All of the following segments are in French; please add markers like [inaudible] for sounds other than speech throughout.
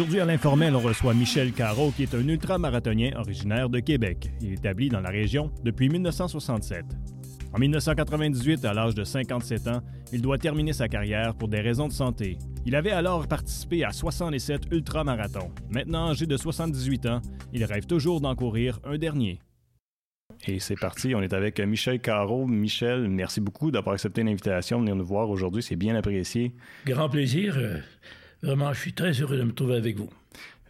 Aujourd'hui, à l'informel, on reçoit Michel Caro, qui est un ultramarathonien originaire de Québec. Il est établi dans la région depuis 1967. En 1998, à l'âge de 57 ans, il doit terminer sa carrière pour des raisons de santé. Il avait alors participé à 67 ultramarathons. Maintenant âgé de 78 ans, il rêve toujours d'en courir un dernier. Et c'est parti, on est avec Michel Caro. Michel, merci beaucoup d'avoir accepté l'invitation de venir nous voir aujourd'hui, c'est bien apprécié. Grand plaisir. Vraiment, je suis très heureux de me trouver avec vous.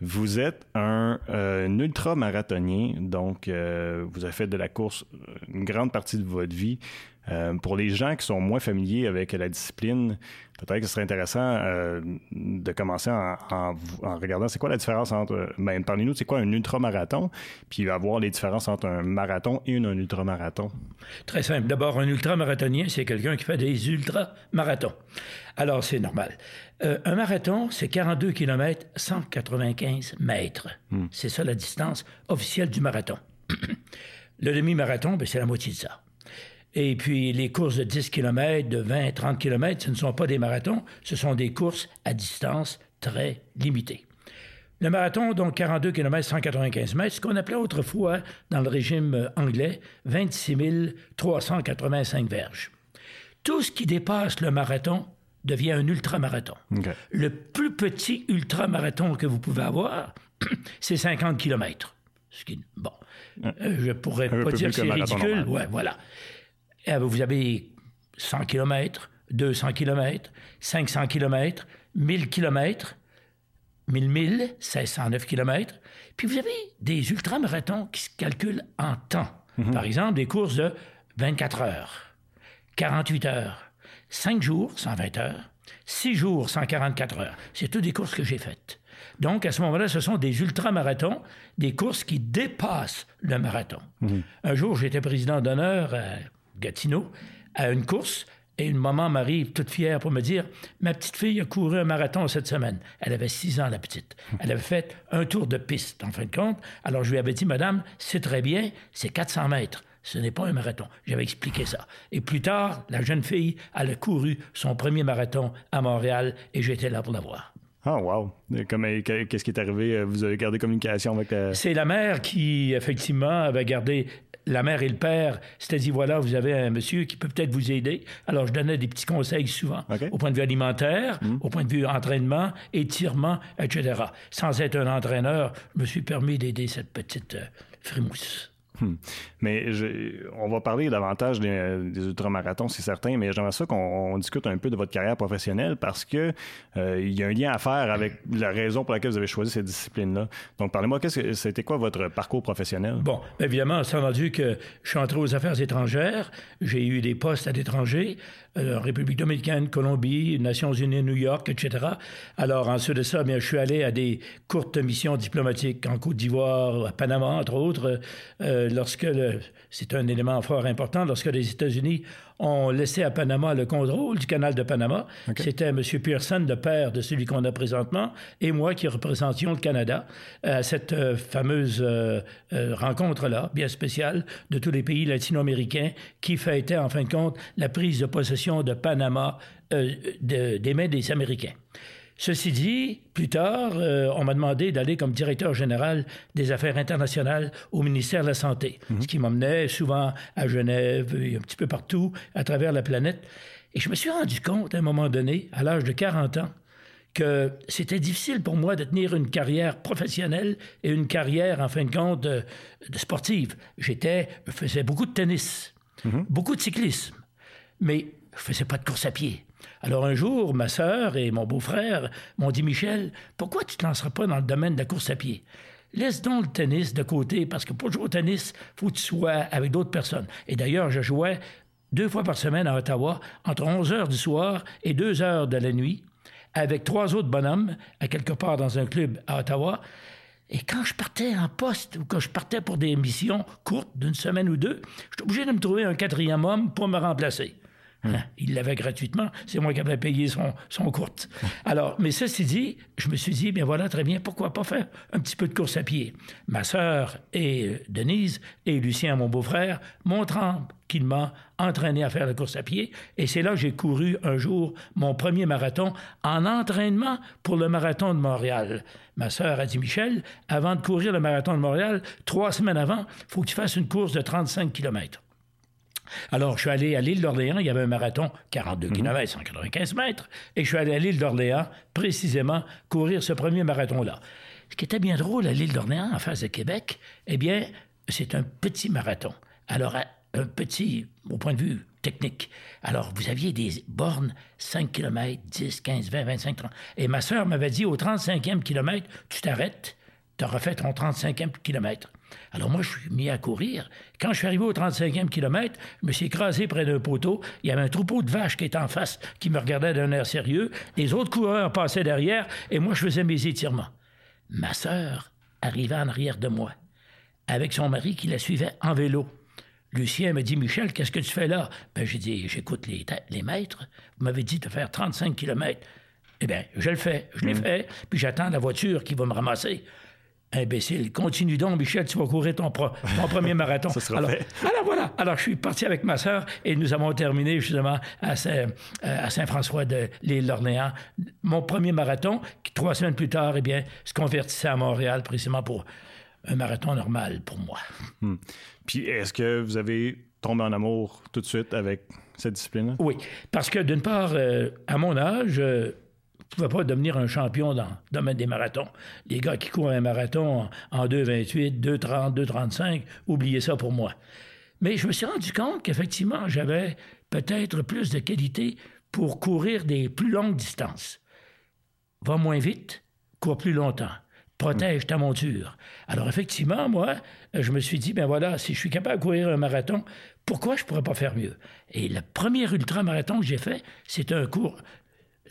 Vous êtes un, euh, ultra-marathonien, donc euh, vous avez fait de la course euh, une grande partie de votre vie. Euh, pour les gens qui sont moins familiers avec la discipline, peut-être que ce serait intéressant de commencer en, en, en regardant c'est quoi la différence entre, ben, parmi nous, c'est quoi un ultramarathon, puis avoir les différences entre un marathon et un ultramarathon? Très simple. D'abord, un ultramarathonien, c'est quelqu'un qui fait des ultramarathons. Alors, c'est normal. Euh, un marathon, c'est 42 km, 195 mètres. Hmm. C'est ça la distance officielle du marathon. [clears throat] Le demi-marathon, ben, c'est la moitié de ça. Et puis les courses de 10 km, de 20, 30 km, ce ne sont pas des marathons, ce sont des courses à distance très limitée. Le marathon, donc 42 km, 195 mètres, ce qu'on appelait autrefois dans le régime anglais 26 385 verges. Tout ce qui dépasse le marathon devient un ultramarathon. Okay. Le plus petit ultramarathon que vous pouvez avoir, [clears throat] c'est 50 km. Ce qui, bon, euh, je pourrais pas dire que c'est ridicule. Ouais, voilà. Eh ben, vous avez 100 km, 200 km, 500 km, 1000 km, 1000 milles, 1609 km. Puis vous avez des ultramarathons qui se calculent en temps. Mm-hmm. Par exemple, des courses de 24 heures, 48 heures, 5 jours, 120 heures, 6 jours, 144 heures. C'est toutes des courses que j'ai faites. Donc, à ce moment-là, ce sont des ultramarathons, des courses qui dépassent le marathon. Mm-hmm. Un jour, j'étais président d'honneur à Gatineau, à une course. Et une maman m'arrive toute fière pour me dire Ma petite fille a couru un marathon cette semaine. Elle avait six ans, la petite. Elle avait fait un tour de piste, en fin de compte. Alors je lui avais dit Madame, c'est très bien, c'est 400 mètres. Ce n'est pas un marathon. J'avais expliqué ça. Et plus tard, la jeune fille, elle a couru son premier marathon à Montréal et j'étais là pour la voir. Ah, oh, wow. Qu'est-ce qui est arrivé? Vous avez gardé communication avec la... C'est la mère qui, effectivement, avait gardé la mère et le père s'étaient dit voilà, vous avez un monsieur qui peut peut-être vous aider. Alors, je donnais des petits conseils souvent, okay. au point de vue alimentaire, mmh. au point de vue entraînement, étirement, etc. Sans être un entraîneur, je me suis permis d'aider cette petite euh, frimousse. Hmm. Mais on va parler davantage des, ultramarathons, c'est certain, mais j'aimerais ça qu'on discute un peu de votre carrière professionnelle parce que euh, il y a un lien à faire avec la raison pour laquelle vous avez choisi cette discipline-là. Donc, parlez-moi, qu'est-ce que c'était quoi votre parcours professionnel? Bon, évidemment, ça rendu que je suis entré aux affaires étrangères, j'ai eu des postes à l'étranger, euh, République dominicaine, Colombie, Nations Unies, New York, etc. Alors, ensuite de ça, bien, je suis allé à des courtes missions diplomatiques en Côte d'Ivoire, à Panama, entre autres. Euh, lorsque c'est un élément fort important, lorsque les États-Unis ont laissé à Panama le contrôle du canal de Panama, okay. c'était M. Pearson, le père de celui qu'on a présentement, et moi qui représentions le Canada à cette euh, fameuse euh, euh, rencontre-là, bien spéciale, de tous les pays latino-américains qui fêtaient en fin de compte la prise de possession de Panama de, des mains des Américains. Ceci dit, plus tard, euh, on m'a demandé d'aller comme directeur général des affaires internationales au ministère de la Santé, mmh. ce qui m'emmenait souvent à Genève et un petit peu partout à travers la planète. Et je me suis rendu compte à un moment donné, à l'âge de 40 ans, que c'était difficile pour moi de tenir une carrière professionnelle et une carrière, en fin de compte, de, de sportive. J'étais, je faisais beaucoup de tennis, mmh. beaucoup de cyclisme, mais je faisais pas de course à pied. Alors un jour, ma sœur et mon beau-frère m'ont dit Michel, pourquoi tu ne te lanceras pas dans le domaine de la course à pied? Laisse donc le tennis de côté, parce que pour jouer au tennis, faut que tu sois avec d'autres personnes. Et d'ailleurs, je jouais deux fois par semaine à Ottawa, entre 11 heures du soir et 2 heures de la nuit, avec trois autres bonhommes, à quelque part dans un club à Ottawa. Et quand je partais en poste ou quand je partais pour des missions courtes d'une semaine ou deux, j'étais obligé de me trouver un quatrième homme pour me remplacer. Hein, il l'avait gratuitement. C'est moi qui avais payé son, son courte. Alors, mais ceci dit, je me suis dit, bien voilà, très bien, pourquoi pas faire un petit peu de course à pied? Ma sœur et euh, Denise et Lucien, mon beau-frère, m'ont tranquillement entraîné à faire la course à pied. Et c'est là que j'ai couru un jour mon premier marathon en entraînement pour le marathon de Montréal. Ma sœur a dit, Michel, avant de courir le marathon de Montréal, trois semaines avant, il faut que tu fasses une course de 35 km. Alors, je suis allé à l'île d'Orléans, il y avait un marathon, 42 km, 195 mètres, et je suis allé à l'île d'Orléans, précisément, courir ce premier marathon-là. Ce qui était bien drôle à l'île d'Orléans, en face de Québec, eh bien, c'est un petit marathon. Alors, un petit, au point de vue technique. Alors, vous aviez des bornes 5 km, 10, 15, 20, 25, 30. Et ma sœur m'avait dit, au 35e kilomètre, tu t'arrêtes, tu auras fait ton 35e kilomètre. Alors moi, je suis mis à courir. Quand je suis arrivé au 35e kilomètre, je me suis écrasé près d'un poteau. Il y avait un troupeau de vaches qui était en face, qui me regardait d'un air sérieux. Les autres coureurs passaient derrière, et moi, je faisais mes étirements. Ma sœur arrivait en arrière de moi, avec son mari qui la suivait en vélo. Lucien me dit Michel, qu'est-ce que tu fais là? Ben, J'ai dit J'écoute les, les maîtres. Vous m'avez dit de faire 35 kilomètres. Eh bien, je le fais, je l'ai mmh. fait, puis j'attends la voiture qui va me ramasser. Imbécile, continue donc, Michel, tu vas courir ton, [laughs] premier marathon. Ça sera alors, fait. [laughs] alors voilà, alors je suis parti avec ma sœur et nous avons terminé justement à, Saint, euh, françois de l'île d'Orléans. Mon premier marathon, qui trois semaines plus tard, eh bien, se convertissait à Montréal précisément pour un marathon normal pour moi. Hmm. Puis est-ce que vous avez tombé en amour tout de suite avec cette discipline-là? Oui, parce que d'une part, euh, à mon âge, euh, pouvais pas devenir un champion dans le domaine des marathons. Les gars qui courent un marathon en 2,28, 2,30, 2,35, oubliez ça pour moi. Mais je me suis rendu compte qu'effectivement, j'avais peut-être plus de qualité pour courir des plus longues distances. Va moins vite, cours plus longtemps. Protège ta monture. Alors effectivement, moi, je me suis dit, ben voilà, si je suis capable de courir un marathon, pourquoi je ne pourrais pas faire mieux? Et le premier ultra-marathon que j'ai fait, c'est un cours,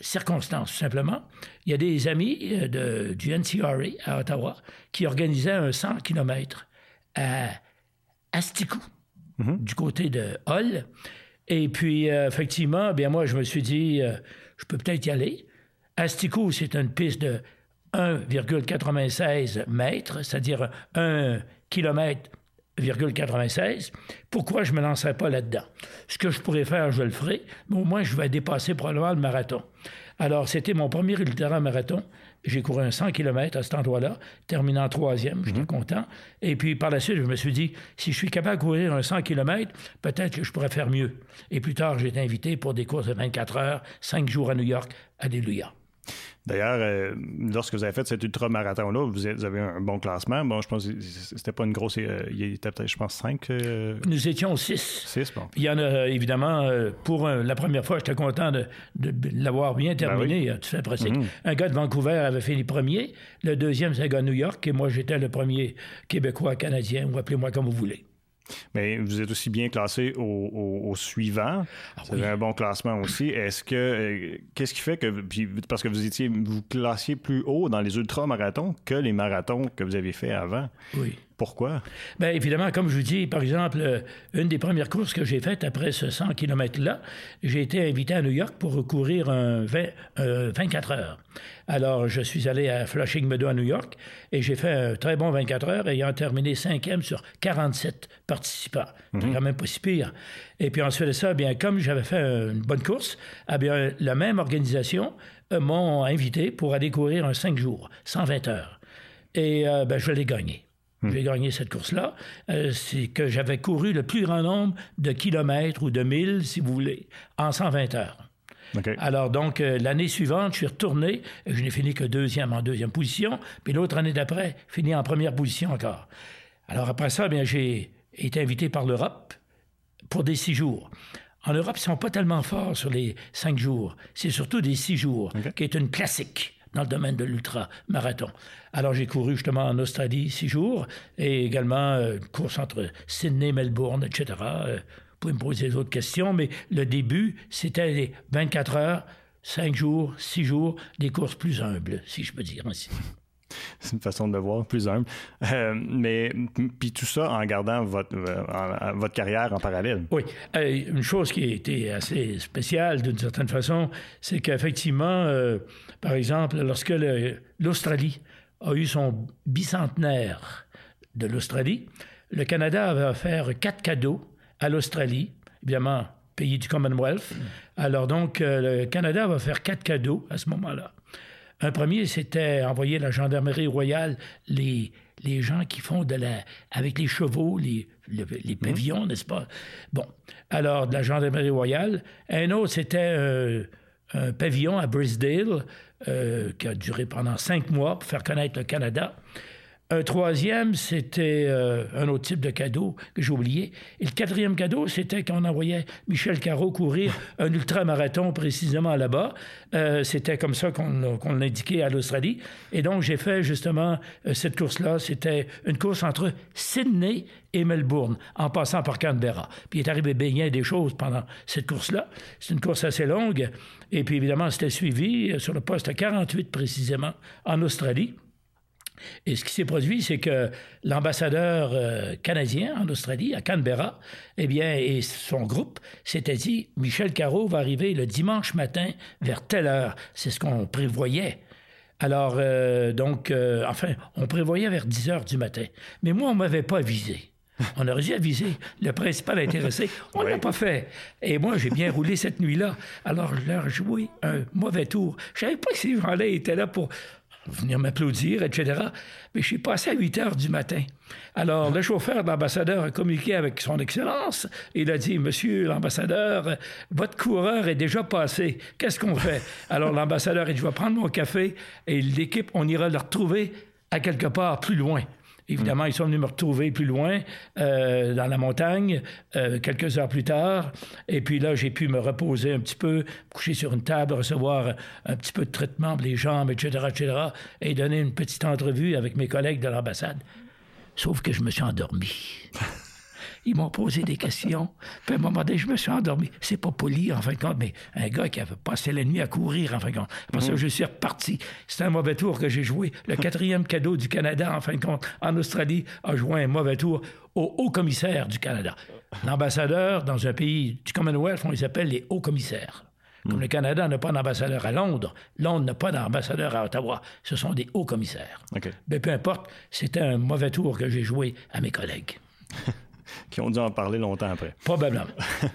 circonstance, simplement. Il y a des amis euh, de, du NCRA à Ottawa qui organisaient un 100 km à Asticou, mhm. du côté de Hull. Et puis, euh, effectivement, bien moi, je me suis dit, euh, je peux peut-être y aller. Asticou, c'est une piste de 1,96 mètres, c'est-à-dire 1 km 96. Pourquoi je ne me lancerai pas là-dedans? Ce que je pourrais faire, je le ferai, mais au moins je vais dépasser probablement le marathon. Alors, c'était mon premier ultra-marathon. J'ai couru un 100 km à cet endroit-là, terminant troisième, j'étais mhm. content. Et puis, par la suite, je me suis dit, si je suis capable de courir un 100 km, peut-être que je pourrais faire mieux. Et plus tard, j'ai été invité pour des courses de 24 heures, 5 jours à New York. Alléluia. D'ailleurs, euh, lorsque vous avez fait cet ultra-marathon-là, vous, avez un bon classement. Bon, je pense que c'était pas une grosse. Euh, il était peut-être, je pense, cinq. Euh, Nous étions six. Six, bon. Il y en a, évidemment, pour la première fois, j'étais content de, l'avoir bien ben terminé. Tu fais presque. Un gars de Vancouver avait fini premier. Le deuxième, c'est un gars de New York. Et moi, j'étais le premier Québécois, Canadien, ou appelez-moi comme vous voulez. Mais vous êtes aussi bien classé au, suivant. Ah vous avez un bon classement aussi. Est-ce que euh, qu'est-ce qui fait que parce que vous étiez vous classiez plus haut dans les ultramarathons que les marathons que vous avez fait avant? Oui. Pourquoi? Bien, évidemment, comme je vous dis, par exemple, euh, une des premières courses que j'ai faites après ce 100 km-là, j'ai été invité à New York pour recourir un 24 heures. Alors, je suis allé à Flushing Meadow à New York et j'ai fait un très bon 24 heures, ayant terminé cinquième sur 47 participants. C'est mhm. quand même pas si pire. Et puis ensuite de ça, bien, comme j'avais fait une bonne course, eh bien, la même organisation euh, m'ont invité pour aller courir un 5 jours, 120 heures. Et euh, ben, je l'ai gagné. Hmm. J'ai gagné cette course-là. Euh, c'est que j'avais couru le plus grand nombre de kilomètres ou de milles, si vous voulez, en 120 heures. Alors donc, euh, l'année suivante, je suis retourné, et je n'ai fini que deuxième en deuxième position, puis l'autre année d'après, fini en première position encore. Alors après ça, bien, j'ai été invité par l'Europe pour des six jours. En Europe, ils ne sont pas tellement forts sur les cinq jours. C'est surtout des six jours, qui est une classique dans le domaine de l'ultra-marathon. Alors j'ai couru justement en Australie six jours et également une euh, course entre Sydney, Melbourne, etc. Euh, vous pouvez me poser d'autres questions, mais le début, c'était les 24 heures, cinq jours, six jours, des courses plus humbles, si je peux dire ainsi. [laughs] C'est une façon de le voir, plus humble. Euh, mais puis tout ça en gardant votre, euh, votre carrière en parallèle. Oui. Euh, une chose qui a été assez spéciale d'une certaine façon, c'est qu'effectivement, par exemple, lorsque l'Australie a eu son bicentenaire de l'Australie, le Canada avait offert quatre cadeaux à l'Australie, évidemment pays du Commonwealth. Alors donc, le Canada va faire quatre cadeaux à ce moment-là. Un premier, c'était envoyer la gendarmerie royale les, les gens qui font de la. avec les chevaux, les, les, pavillons, n'est-ce pas? Bon. Alors, de la gendarmerie royale. Un autre, c'était euh, un pavillon à Brisdale euh, qui a duré pendant cinq mois pour faire connaître le Canada. Un troisième, c'était euh, un autre type de cadeau que j'ai oublié. Et le quatrième cadeau, c'était qu'on envoyait Michel Carreau courir un ultramarathon précisément là-bas. Euh, c'était comme ça qu'on l'indiquait à l'Australie. Et donc, j'ai fait justement euh, cette course-là. C'était une course entre Sydney et Melbourne, en passant par Canberra. Puis il est arrivé bien des choses pendant cette course-là. C'est une course assez longue. Et puis évidemment, c'était suivi sur le poste 48 précisément en Australie. Et ce qui s'est produit, c'est que l'ambassadeur euh, canadien en Australie, à Canberra, eh bien, et son groupe s'était dit Michel Carreau va arriver le dimanche matin vers telle heure. C'est ce qu'on prévoyait. Alors, euh, donc, euh, enfin, on prévoyait vers 10 heures du matin. Mais moi, on ne m'avait pas avisé. On aurait dû aviser le principal intéressé. On ne l'a pas fait. Et moi, j'ai bien roulé cette nuit-là. Alors, je leur joué un mauvais tour. Je ne savais pas que ces gens-là étaient là pour venir m'applaudir, etc. Mais je suis passé à 8 heures du matin. Alors, le chauffeur de l'ambassadeur a communiqué avec son Excellence. Il a dit, Monsieur l'ambassadeur, votre coureur est déjà passé. Qu'est-ce qu'on fait? Alors, l'ambassadeur a dit, je vais prendre mon café et l'équipe, on ira le retrouver à quelque part plus loin. Évidemment, ils sont venus me retrouver plus loin, euh, dans la montagne, euh, quelques heures plus tard. Et puis là, j'ai pu me reposer un petit peu, coucher sur une table, recevoir un petit peu de traitement pour les jambes, etc., etc., et donner une petite entrevue avec mes collègues de l'ambassade. Sauf que je me suis endormi. [laughs] Ils m'ont posé des questions. Puis à un moment donné, je me suis endormi. C'est pas poli, en fin de compte, mais un gars qui avait passé la nuit à courir, en fin de compte. Après ça, mhm. je suis reparti. C'était un mauvais tour que j'ai joué. Le [laughs] quatrième cadeau du Canada, en fin de compte, en Australie, a joué un mauvais tour au haut-commissaire du Canada. L'ambassadeur, dans un pays du Commonwealth, on les appelle les hauts-commissaires. Comme mhm. le Canada n'a pas d'ambassadeur à Londres, Londres n'a pas d'ambassadeur à Ottawa. Ce sont des hauts commissaires. Mais ben, peu importe, c'était un mauvais tour que j'ai joué à mes collègues. [laughs] qui ont dû en parler longtemps après. Probablement. [laughs]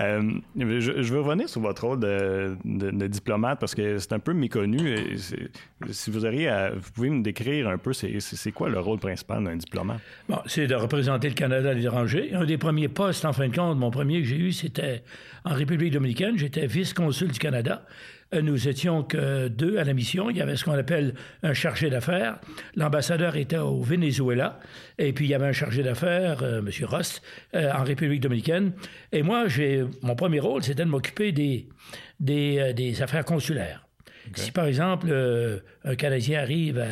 Euh, je, veux revenir sur votre rôle de, diplomate parce que c'est un peu méconnu. si vous auriez vous pouvez me décrire un peu, c'est quoi le rôle principal d'un diplomate? Bon, c'est de représenter le Canada à l'étranger. Un des premiers postes, en fin de compte, mon premier que j'ai eu, c'était en République dominicaine. J'étais vice-consul du Canada. Euh, nous étions que deux à la mission. Il y avait ce qu'on appelle un chargé d'affaires. L'ambassadeur était au Venezuela. Et puis, il y avait un chargé d'affaires, euh, M. Ross, euh, en République dominicaine. Et moi, j'ai mon premier rôle, c'était de m'occuper des, des, affaires consulaires. Si, par exemple, un Canadien arrive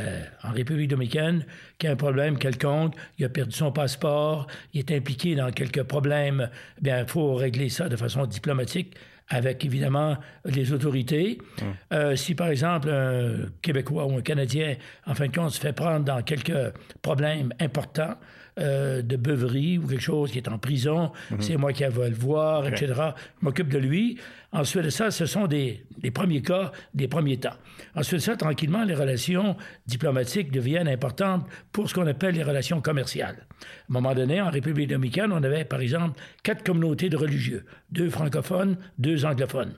en République dominicaine, qui a un problème quelconque, il a perdu son passeport, il est impliqué dans quelques problèmes, bien, il faut régler ça de façon diplomatique avec évidemment les autorités. Hum. Euh, si par exemple un Québécois ou un Canadien, en fin de compte, se fait prendre dans quelques problèmes importants, euh, de beuverie ou quelque chose qui est en prison, hum. c'est moi qui vais le voir, etc. Je m'occupe de lui. Ensuite de ça, ce sont des, premiers cas, des premiers temps. Ensuite de ça, tranquillement, les relations diplomatiques deviennent importantes pour ce qu'on appelle les relations commerciales. À un moment donné, en République dominicaine, on avait, par exemple, quatre communautés de religieux, deux francophones, deux anglophones.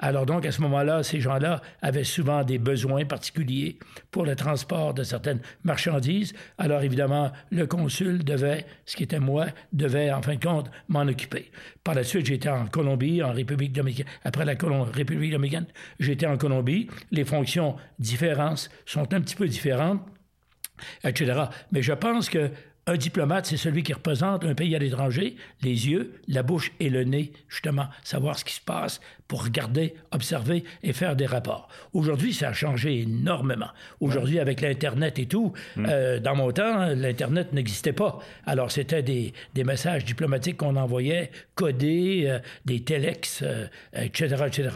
Alors donc, à ce moment-là, ces gens-là avaient souvent des besoins particuliers pour le transport de certaines marchandises. Alors évidemment, le consul devait, ce qui était moi, devait en fin de compte m'en occuper. Par la suite, j'étais en Colombie, en République dominicaine. Après la République dominicaine, j'étais en Colombie. Les fonctions différentes sont un petit peu différentes, etc. Mais je pense que un diplomate, c'est celui qui représente un pays à l'étranger, les yeux, la bouche et le nez, justement, savoir ce qui se passe pour regarder, observer et faire des rapports. Aujourd'hui, ça a changé énormément. Aujourd'hui, avec l'Internet et tout, mm. euh, dans mon temps, l'Internet n'existait pas. Alors, c'était des, des, messages diplomatiques qu'on envoyait, codés, euh, des telex, etc., euh, etc.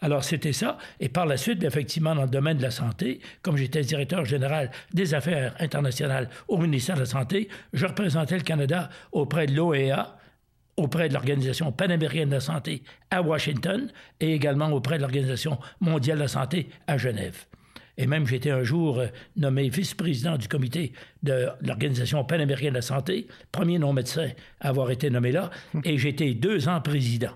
Alors, c'était ça. Et par la suite, effectivement, dans le domaine de la santé, comme j'étais directeur général des affaires internationales au ministère de la Santé, je représentais le Canada auprès de l'OEA, auprès de l'Organisation panaméricaine de la santé à Washington et également auprès de l'Organisation mondiale de la santé à Genève. Et même j'étais un jour euh, nommé vice-président du comité de l'Organisation panaméricaine de la santé, premier non-médecin à avoir été nommé là, et j'étais deux ans président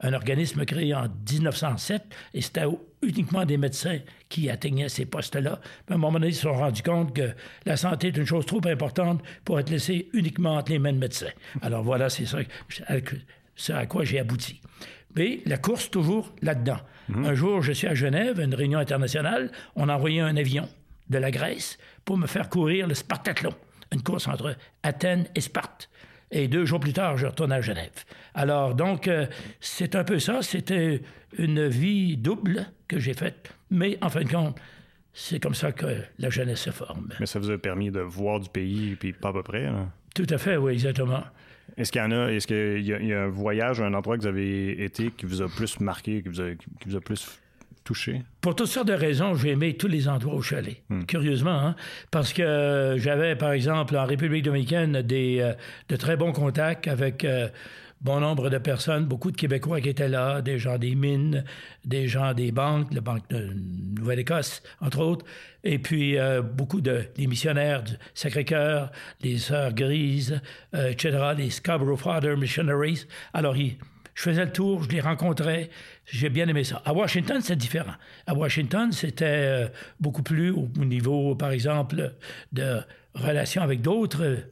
un organisme créé en 1907 et c'était uniquement des médecins qui atteignaient ces postes-là. À un moment donné, ils se sont rendus compte que la santé est une chose trop importante pour être laissée uniquement entre les mains de médecins. Alors voilà, c'est ça, à quoi j'ai abouti. Mais la course, toujours là-dedans. Mhm. Un jour, je suis à Genève, une réunion internationale, on a envoyé un avion de la Grèce pour me faire courir le Spartathlon, une course entre Athènes et Sparte. Et deux jours plus tard, je retourne à Genève. Alors, donc, euh, c'est un peu ça. C'était une vie double que j'ai faite. Mais, en fin de compte, c'est comme ça que la jeunesse se forme. Mais ça vous a permis de voir du pays, puis pas à peu près. Tout à fait, oui, exactement. Est-ce qu'il y en a, est-ce qu'il y, a un voyage, un endroit que vous avez été qui vous a plus marqué, qui vous a, qui vous a plus pour toutes sortes de raisons, j'ai aimé tous les endroits où je suis allé, hmm. curieusement, hein. parce que j'avais, par exemple, en République dominicaine, des, euh, de très bons contacts avec euh, bon nombre de personnes, beaucoup de Québécois qui étaient là, des gens des mines, des gens des banques, la Banque de Nouvelle-Écosse, entre autres, et puis euh, beaucoup de les missionnaires du Sacré-Cœur, les Sœurs Grises, etc., les Scarborough Father Missionaries. Alors, ils je faisais le tour, je les rencontrais. J'ai bien aimé ça. À Washington, c'est différent. À Washington, c'était euh, beaucoup plus au niveau, par exemple, de relations avec d'autres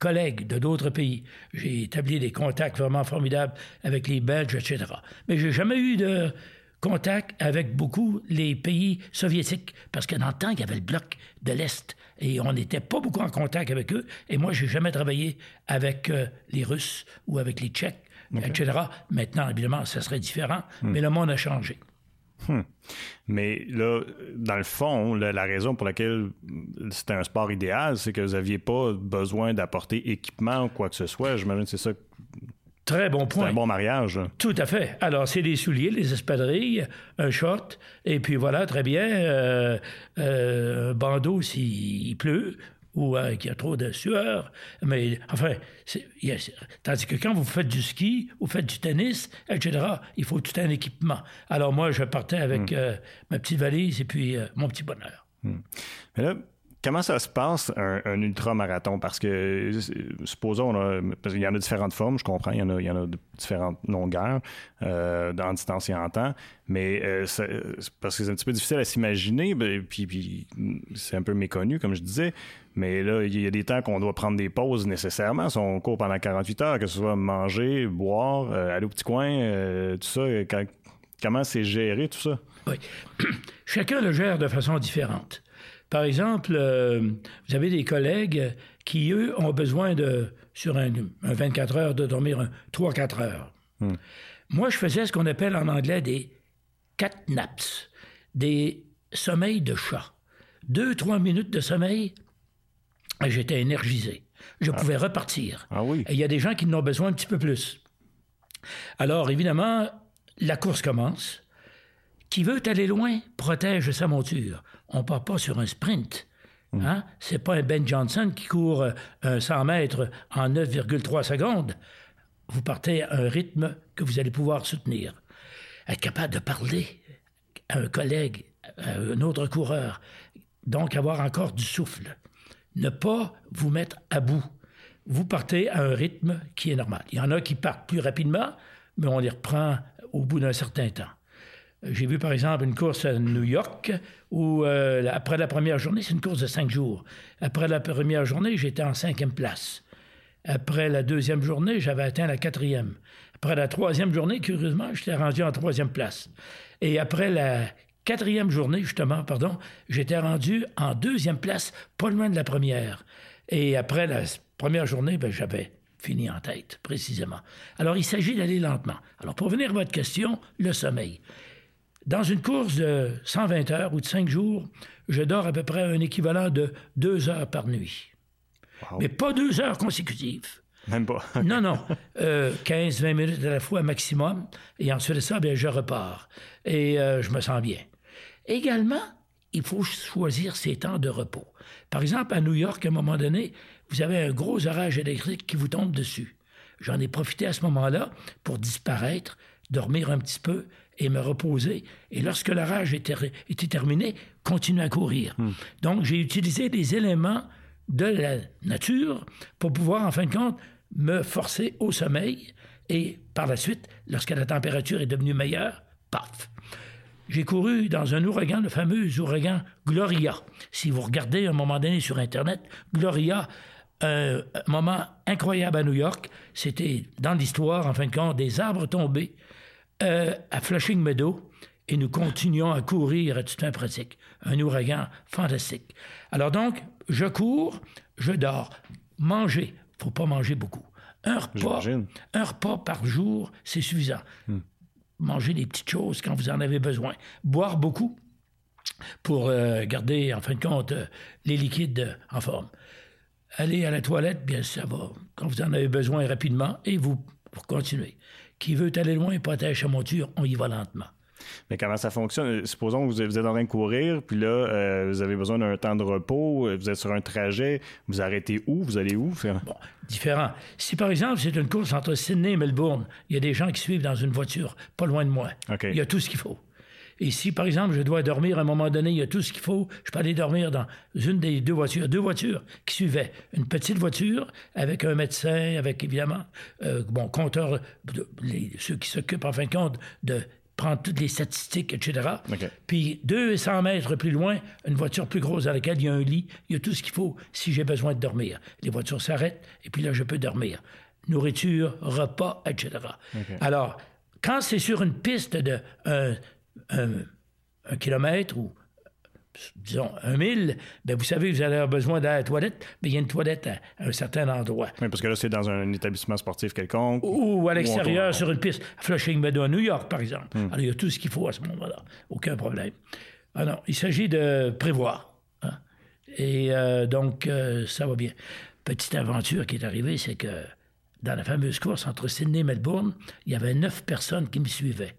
collègues de d'autres pays. J'ai établi des contacts vraiment formidables avec les Belges, etc. Mais j'ai jamais eu de contact avec beaucoup les pays soviétiques, parce que dans le temps, il y avait le bloc de l'Est, et on n'était pas beaucoup en contact avec eux, et moi, j'ai jamais travaillé avec euh, les Russes ou avec les Tchèques etc. Maintenant, évidemment, ça serait différent, hmm. mais le monde a changé. Hmm. Mais là, dans le fond, la raison pour laquelle c'était un sport idéal, c'est que vous n'aviez pas besoin d'apporter équipement ou quoi que ce soit. J'imagine que c'est ça. Très bon point. Un bon mariage. Tout à fait. Alors, c'est des souliers, des espadrilles, un short, et puis voilà, très bien, euh, euh, un bandeau s'il pleut, ou euh, qu'il y a trop de sueur. Mais enfin, tandis que quand vous faites du ski, vous faites du tennis, etc., il faut tout un équipement. Alors moi, je partais avec hmm. euh, ma petite valise et puis euh, mon petit bonheur. Hmm. Mais là, Comment ça se passe, un, un ultramarathon? Parce que, supposons, il y en a différentes formes, je comprends, il y en a, il y en a différentes longueurs, euh, en distance et en temps, mais euh, parce que c'est un petit peu difficile à s'imaginer, ben, puis, puis c'est un peu méconnu, comme je disais, mais là, il y a des temps qu'on doit prendre des pauses nécessairement, si on court pendant 48 heures, que ce soit manger, boire, euh, aller au petit coin, euh, tout ça, comment c'est géré, tout ça? Oui. [clears throat] Chacun le gère de façon différente. Par exemple, euh, vous avez des collègues qui, eux, ont besoin de, sur un, 24 heures, de dormir 3-4 heures. Hmm. Moi, je faisais ce qu'on appelle en anglais des cat naps, des sommeils de chat. Deux, trois minutes de sommeil, et j'étais énergisé. Je ah. pouvais repartir. Ah oui. Et il y a des gens qui en ont besoin un petit peu plus. Alors, évidemment, la course commence. Qui veut aller loin protège sa monture. On ne part pas sur un sprint. Mm. Hein? C'est pas un Ben Johnson qui court 100 euh, mètres en 9,3 secondes. Vous partez à un rythme que vous allez pouvoir soutenir. Être capable de parler à un collègue, à un autre coureur, donc avoir encore du souffle. Ne pas vous mettre à bout. Vous partez à un rythme qui est normal. Il y en a qui partent plus rapidement, mais on les reprend au bout d'un certain temps. J'ai vu par exemple une course à New York où euh, après la première journée, c'est une course de cinq jours. Après la première journée, j'étais en cinquième place. Après la deuxième journée, j'avais atteint la quatrième. Après la troisième journée, curieusement, j'étais rendu en troisième place. Et après la quatrième journée, justement, pardon, j'étais rendu en deuxième place, pas loin de la première. Et après la première journée, ben, j'avais fini en tête, précisément. Alors, il s'agit d'aller lentement. Alors, pour venir à votre question, le sommeil. Dans une course de 120 heures ou de 5 jours, je dors à peu près un équivalent de 2 heures par nuit. Mais pas 2 heures consécutives. Même pas. [laughs] non, non. 15-20 minutes à la fois maximum. Et ensuite de ça, bien, je repars. Et euh, je me sens bien. Également, il faut choisir ses temps de repos. Par exemple, à New York, à un moment donné, vous avez un gros orage électrique qui vous tombe dessus. J'en ai profité à ce moment-là pour disparaître, dormir un petit peu et me reposer. Et lorsque l'orage était, était, terminé, continuer à courir. Hmm. Donc, j'ai utilisé des éléments de la nature pour pouvoir, en fin de compte, me forcer au sommeil. Et par la suite, lorsque la température est devenue meilleure, paf, j'ai couru dans un ouragan, le fameux ouragan Gloria. Si vous regardez à un moment donné sur Internet, Gloria, un moment incroyable à New York. C'était dans l'histoire, en fin de compte, des arbres tombés euh, à Flushing Meadow. Et nous continuons à courir à tout un pratique. Un ouragan fantastique. Alors donc, je cours, je dors. Manger, faut pas manger beaucoup. Un repas, un repas par jour, c'est suffisant. Hmm manger des petites choses quand vous en avez besoin, boire beaucoup pour euh, garder, en fin de compte, euh, les liquides en forme. Aller à la toilette, bien ça va, quand vous en avez besoin rapidement, et vous, pour continuer. Qui veut aller loin, protège sa monture, on y va lentement. Mais comment ça fonctionne? Supposons que vous êtes en train de courir, puis là, euh, vous avez besoin d'un temps de repos, vous êtes sur un trajet, vous arrêtez où? Vous allez où? Bon, différent. Si, par exemple, c'est une course entre Sydney et Melbourne, il y a des gens qui suivent dans une voiture, pas loin de moi. Il y a tout ce qu'il faut. Et si, par exemple, je dois dormir à un moment donné, il y a tout ce qu'il faut, je peux aller dormir dans une des deux voitures. Deux voitures qui suivaient. Une petite voiture avec un médecin, avec évidemment, euh, bon, compteur, ceux qui s'occupent, en fin de compte, de prendre toutes les statistiques, etc. Puis 200 mètres plus loin, une voiture plus grosse dans laquelle il y a un lit, il y a tout ce qu'il faut si j'ai besoin de dormir. Les voitures s'arrêtent et puis là, je peux dormir. Nourriture, repas, etc. Alors, quand c'est sur une piste de un, un kilomètre ou disons, un mille, ben vous savez, vous allez avoir besoin la toilette, mais il y a une toilette à, un certain endroit. Oui, parce que là, c'est dans un établissement sportif quelconque. Ou, à l'extérieur, sur une piste, à Flushing Meadow, à New York, par exemple. Hmm. Alors, il y a tout ce qu'il faut à ce moment-là. Aucun problème. Ah il s'agit de prévoir. Hein. Et euh, donc, euh, ça va bien. Petite aventure qui est arrivée, c'est que dans la fameuse course entre Sydney et Melbourne, il y avait neuf personnes qui me suivaient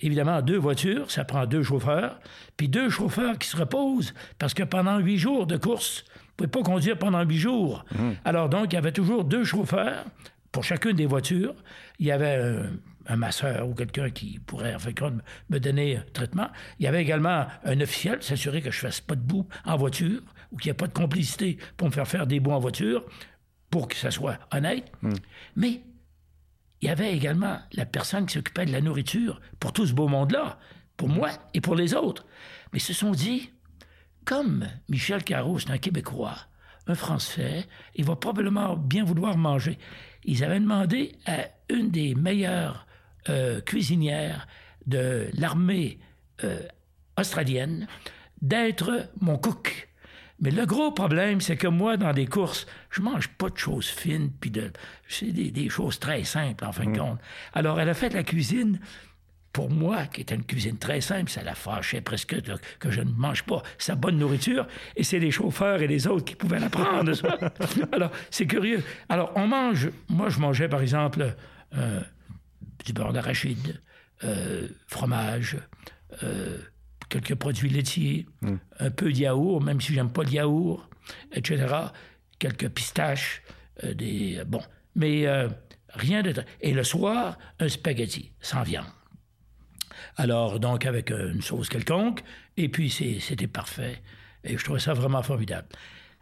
évidemment, deux voitures, ça prend deux chauffeurs, puis deux chauffeurs qui se reposent, parce que pendant huit jours de course, vous ne pouvez pas conduire pendant huit jours. Mmh. Alors donc, il y avait toujours deux chauffeurs pour chacune des voitures. Il y avait un, masseur ou quelqu'un qui pourrait, en fait, me donner un traitement. Il y avait également un officiel, s'assurer que je ne fasse pas de boue en voiture ou qu'il n'y ait pas de complicité pour me faire faire des bouts en voiture pour que ça soit honnête. Mmh. Mais il y avait également la personne qui s'occupait de la nourriture pour tout ce beau monde-là, pour moi et pour les autres. Mais ils se sont dit, comme Michel Carreau, c'est un Québécois, un Français, il va probablement bien vouloir manger. Ils avaient demandé à une des meilleures euh, cuisinières de l'armée euh, australienne d'être mon cook. Mais le gros problème, c'est que moi, dans des courses, je mange pas de choses fines, puis de, c'est des, choses très simples, en fin de mm. compte. Alors, elle a fait la cuisine pour moi, qui était une cuisine très simple, ça la fâchait presque que je ne mange pas sa bonne nourriture, et c'est les chauffeurs et les autres qui pouvaient la prendre. [laughs] Alors, c'est curieux. Alors, on mange, moi, je mangeais, par exemple, euh, du beurre d'arachide, euh, fromage, euh, quelques produits laitiers, hmm. un peu de yaourt, même si j'aime pas le yaourt, etc. Quelques pistaches, euh, des bon, mais euh, rien de et le soir un spaghetti sans viande. Alors donc avec une sauce quelconque et puis c'était parfait et je trouvais ça vraiment formidable.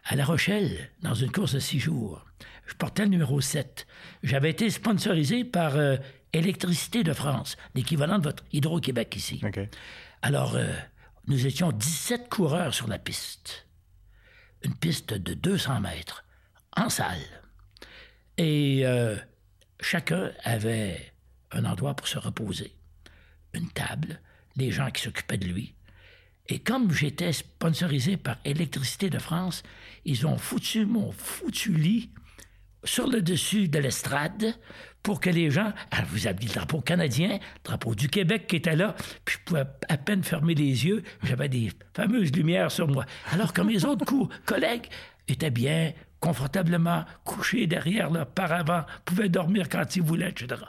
À La Rochelle, dans une course de six jours, je portais le numéro 7. J'avais été sponsorisé par euh, Électricité de France, l'équivalent de votre Hydro-Québec ici. Alors, euh, nous étions 17 coureurs sur la piste. Une piste de 200 mètres, en salle. Et euh, chacun avait un endroit pour se reposer. Une table, les gens qui s'occupaient de lui. Et comme j'étais sponsorisé par Électricité de France, ils ont foutu mon foutu lit sur le dessus de l'estrade pour que les gens. Alors, vous aviez le drapeau canadien, le drapeau du Québec qui était là, puis je pouvais à peine fermer les yeux. J'avais des fameuses lumières sur moi. Alors que mes autres collègues étaient bien, confortablement couchés derrière le paravent, pouvaient dormir quand ils voulaient, etc.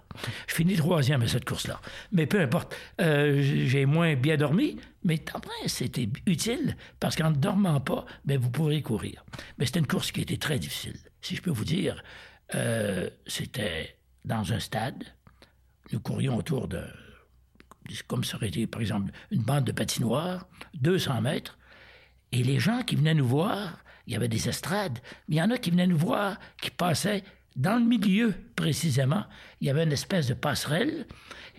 Je finis troisième à cette course-là. Mais peu importe, euh, j'ai moins bien dormi, mais tant c'était utile parce qu'en ne dormant pas, ben, vous pourrez courir. Mais c'était une course qui était très difficile. Si je peux vous dire, euh, c'était dans un stade. Nous courions autour de, comme ça aurait été, par exemple, une bande de patinoires, 200 mètres. Et les gens qui venaient nous voir, il y avait des estrades, mais il y en a qui venaient nous voir, qui passaient dans le milieu précisément. Il y avait une espèce de passerelle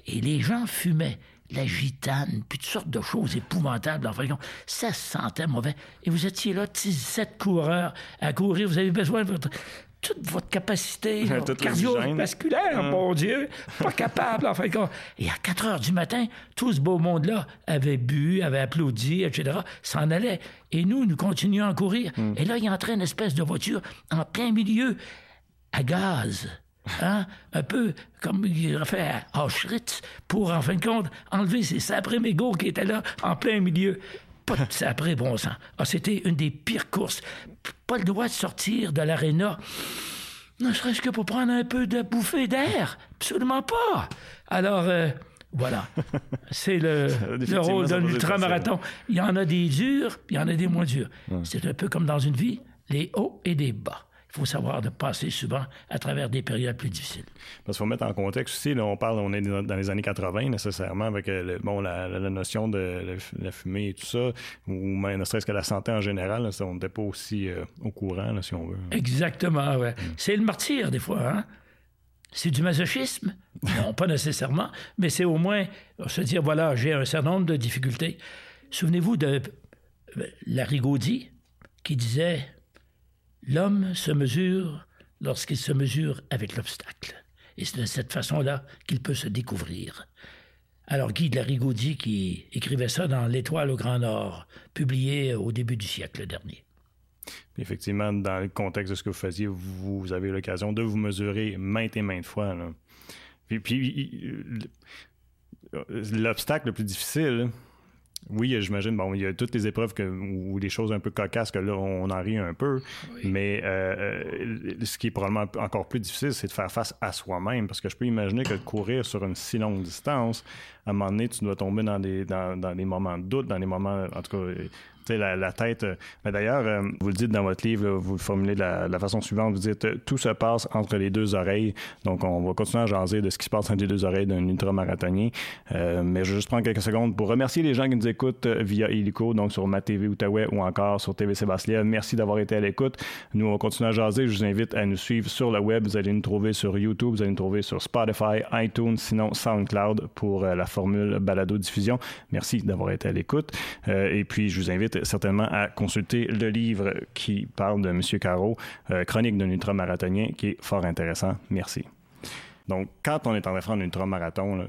et les gens fumaient la gitane, puis toutes sortes de choses épouvantables. Enfin, ça sentait mauvais. Et vous étiez là, 17 coureurs à courir. Vous avez besoin de votre toute votre capacité cardiovasculaire, mon Dieu, pas capable, en fait. Et à 4 heures du matin, tout ce beau monde-là avait bu, avait applaudi, etc., s'en allait. Et nous, nous continuions à courir. Hmm. Et là, il entrait une espèce de voiture en plein milieu, à gaz. Hein? Un peu comme il a fait à Auschwitz pour, en fin de compte, enlever ces saprés mégots qui étaient là en plein milieu. Pas de saprés, bon sang. Ah, c'était une des pires courses. Pas le droit de sortir de l'aréna. Ne serait-ce que pour prendre un peu de bouffée d'air. Absolument pas. Alors, euh, voilà. [laughs] C'est le, le rôle d'un ultramarathon. Il y en a des durs, il y en a des moins durs. C'est un peu comme dans une vie, les hauts et des bas il faut savoir de passer souvent à travers des période plus difficiles. Parce qu'il faut mettre en contexte aussi, là, on parle, on est dans les années 80 nécessairement, avec euh, bon, la, notion de la fumée et tout ça, ou même ne serait-ce que la santé en général, on n'était pas aussi euh, au courant, si on veut. Exactement, ouais. Mm. C'est le martyr, des fois, hein? C'est du masochisme? [laughs] Non, pas nécessairement, mais c'est au moins se dire, voilà, j'ai un certain nombre de difficultés. Souvenez-vous de euh, Larigaudy qui disait L'homme se mesure lorsqu'il se mesure avec l'obstacle. Et c'est de cette façon-là qu'il peut se découvrir. Alors Guy de la Rigaudy qui écrivait ça dans L'Étoile au Grand Nord, publié au début du siècle dernier. Effectivement, dans le contexte de ce que vous faisiez, vous avez l'occasion de vous mesurer maintes et maintes fois. Puis l'obstacle le plus difficile, oui, j'imagine, bon, il y a toutes les épreuves que, ou des choses un peu cocasses que là, on en rit un peu. Mais euh, euh, ce qui est probablement encore plus difficile, c'est de faire face à soi-même. Parce que je peux imaginer que de courir sur une si longue distance, à un moment donné, tu dois tomber dans des, dans, dans des moments de doute, dans des moments, en tout cas, la, la, tête. Euh, mais d'ailleurs, euh, vous le dites dans votre livre, vous le formulez de la, façon suivante. Vous dites euh, tout se passe entre les deux oreilles. Donc, on va continuer à jaser de ce qui se passe entre les deux oreilles d'un ultramarathonien. mais je vais juste prendre quelques secondes pour remercier les gens qui nous écoutent via Illico, donc sur ma TV Outaouais ou encore sur TV Sébastien. Merci d'avoir été à l'écoute. Nous, on continue à jaser. Je vous invite à nous suivre sur le web. Vous allez nous trouver sur YouTube, vous allez nous trouver sur Spotify, iTunes, sinon SoundCloud pour la formule balado diffusion. Merci d'avoir été à l'écoute. et puis, je vous invite certainement à consulter le livre qui parle de M. Caro, euh, Chronique d'un ultramarathonien, qui est fort intéressant. Merci. Donc, quand on est en train de faire un ultramarathon,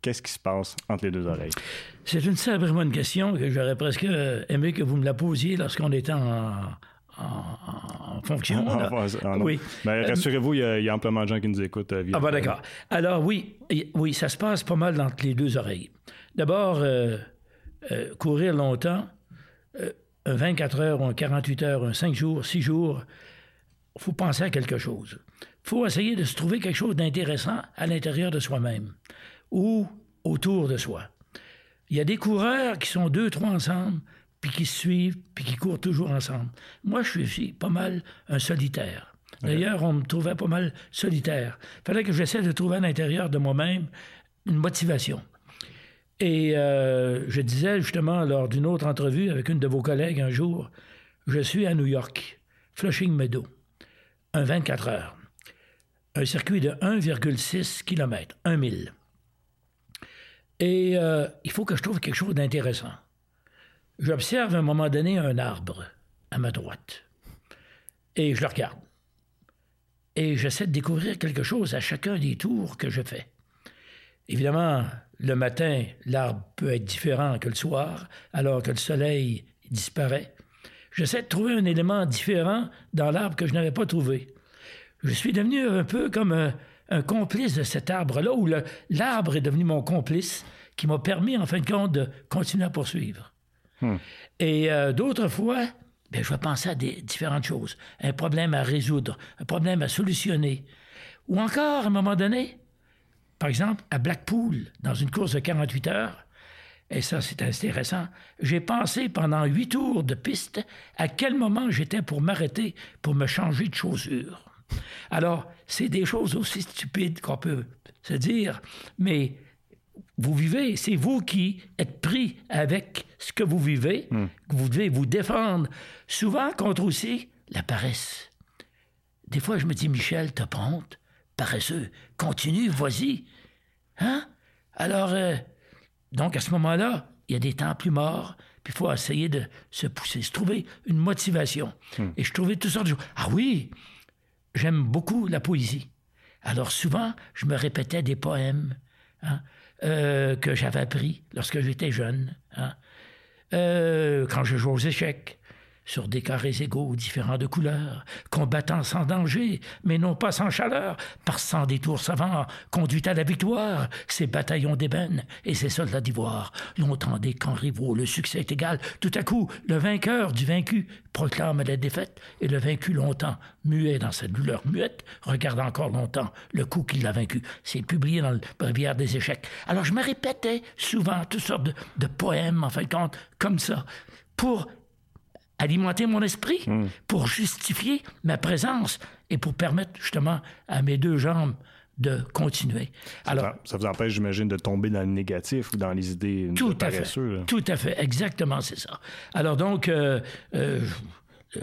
qu'est-ce qui se passe entre les deux oreilles? C'est une sacrément bonne question que j'aurais presque aimé que vous me la posiez lorsqu'on était en, fonction. [laughs] oui. Ben, rassurez-vous, il y, a amplement de gens qui nous écoutent. Euh, ah, ben d'accord. Alors, oui, oui, ça se passe pas mal entre les deux oreilles. D'abord, euh, courir longtemps, euh, un 24 heures, un 48 heures, un 5 jours, 6 jours, il faut penser à quelque chose. Il faut essayer de se trouver quelque chose d'intéressant à l'intérieur de soi-même ou autour de soi. Il y a des coureurs qui sont deux, trois ensemble, puis qui se suivent, puis qui courent toujours ensemble. Moi, je suis pas mal un solitaire. D'ailleurs, on me trouvait pas mal solitaire. Il fallait que j'essaie de trouver à l'intérieur de moi-même une motivation. Et euh, je disais justement lors d'une autre entrevue avec une de vos collègues un jour, je suis à New York, Flushing Meadow, un 24 heures, un circuit de 1,6 km, 1 mille. Et euh, il faut que je trouve quelque chose d'intéressant. J'observe à un moment donné un arbre à ma droite et je le regarde. Et j'essaie de découvrir quelque chose à chacun des tours que je fais. Évidemment, le matin, l'arbre peut être différent que le soir, alors que le soleil disparaît. J'essaie de trouver un élément différent dans l'arbre que je n'avais pas trouvé. Je suis devenu un peu comme un, complice de cet arbre-là, où l'arbre est devenu mon complice, qui m'a permis, en fin de compte, de continuer à poursuivre. Hmm. Et euh, d'autres fois, ben, je vais penser à des différentes choses. Un problème à résoudre, un problème à solutionner. Ou encore, à un moment donné, par exemple, à Blackpool, dans une course de 48 heures, et ça c'est intéressant, j'ai pensé pendant huit tours de piste à quel moment j'étais pour m'arrêter pour me changer de chaussure. Alors, c'est des choses aussi stupides qu'on peut se dire, mais vous vivez, c'est vous qui êtes pris avec ce que vous vivez, hmm. que vous devez vous défendre, souvent contre aussi la paresse. Des fois, je me dis, Michel, t'as honte? Paresseux. Continue, vas-y. Hein? Alors, euh, donc à ce moment-là, il y a des temps plus morts, puis il faut essayer de se pousser, se trouver une motivation. Hmm. Et je trouvais toutes sortes de choses. Ah oui, j'aime beaucoup la poésie. Alors souvent, je me répétais des poèmes hein, euh, que j'avais appris lorsque j'étais jeune. Hein, euh, quand je jouais aux échecs, sur des carrés égaux différents de couleurs, combattant sans danger, mais non pas sans chaleur, par sans détour savant, conduit à la victoire, ces bataillons d'ébène et ces soldats d'ivoire. Longtemps des camps rivaux, le succès est égal. Tout à coup, le vainqueur du vaincu proclame la défaite, et le vaincu longtemps, muet dans sa douleur muette, regarde encore longtemps le coup qui l'a vaincu. C'est publié dans le Bréviaire des échecs. Alors je me répétais souvent toutes sortes de, de poèmes, en fin de compte, comme ça, pour alimenter mon esprit, hmm. pour justifier ma présence et pour permettre justement à mes deux jambes de continuer. Alors, ça, vous empêche, j'imagine, de tomber dans le négatif ou dans les idées tout à fait, Tout à fait, exactement, c'est ça. Alors donc, euh, euh, euh,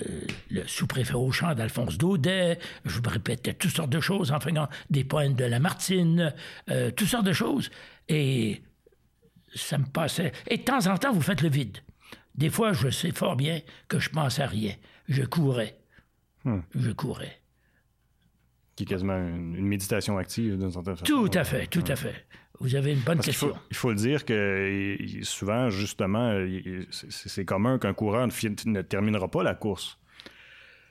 le sous-préfet au champ d'Alphonse Daudet, je me répétais toutes sortes de choses, en faisant des poèmes de Lamartine, toutes sortes de choses. Et ça me passait. Et de temps en temps, vous faites le vide. Des fois, je sais fort bien que je pense à rien. Je courais. Hmm. Je courais. Qui est quasiment une, méditation active, d'une certaine façon. Tout à fait, tout à fait. Vous avez une bonne question. Il faut, le dire que souvent, justement, c'est commun qu'un coureur ne, terminera pas la course.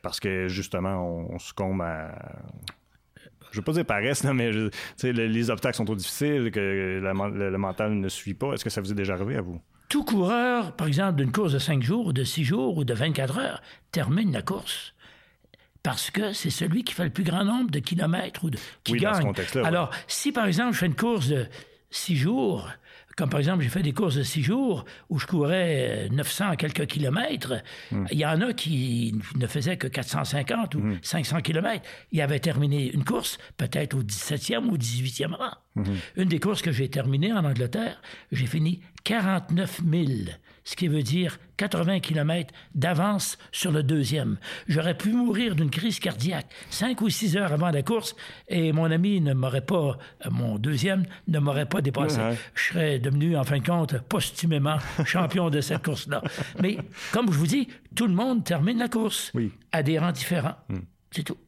Parce que, justement, on, succombe à je veux pas dire paresse, mais les obstacles sont trop difficiles, que le, mental ne suit pas. Est-ce que ça vous est déjà arrivé à vous? Tout coureur, par exemple, d'une course de 5 jours ou de 6 jours ou de 24 heures, termine la course. Parce que c'est celui qui fait le plus grand nombre de kilomètres ou de, qui gagne. Alors, si par exemple je fais une course de 6 jours, comme par exemple, j'ai fait des courses de six jours où je courais 900 quelques kilomètres. Hmm. Il y en a qui ne faisaient que 450 ou 500 hmm. kilomètres. Ils avaient terminé une course peut-être au 17e ou 18e rang. Hmm. Une des courses que j'ai terminées en Angleterre, j'ai fini 49 000 ce qui veut dire 80 km d'avance sur le deuxième. J'aurais pu mourir d'une crise cardiaque cinq ou six heures avant la course et mon ami ne m'aurait pas, euh, mon deuxième, ne m'aurait pas dépassé. Je serais devenu, en fin de compte, posthumément [laughs] champion de cette course-là. Mais comme je vous dis, tout le monde termine la course à des rangs différents. Hmm. C'est tout.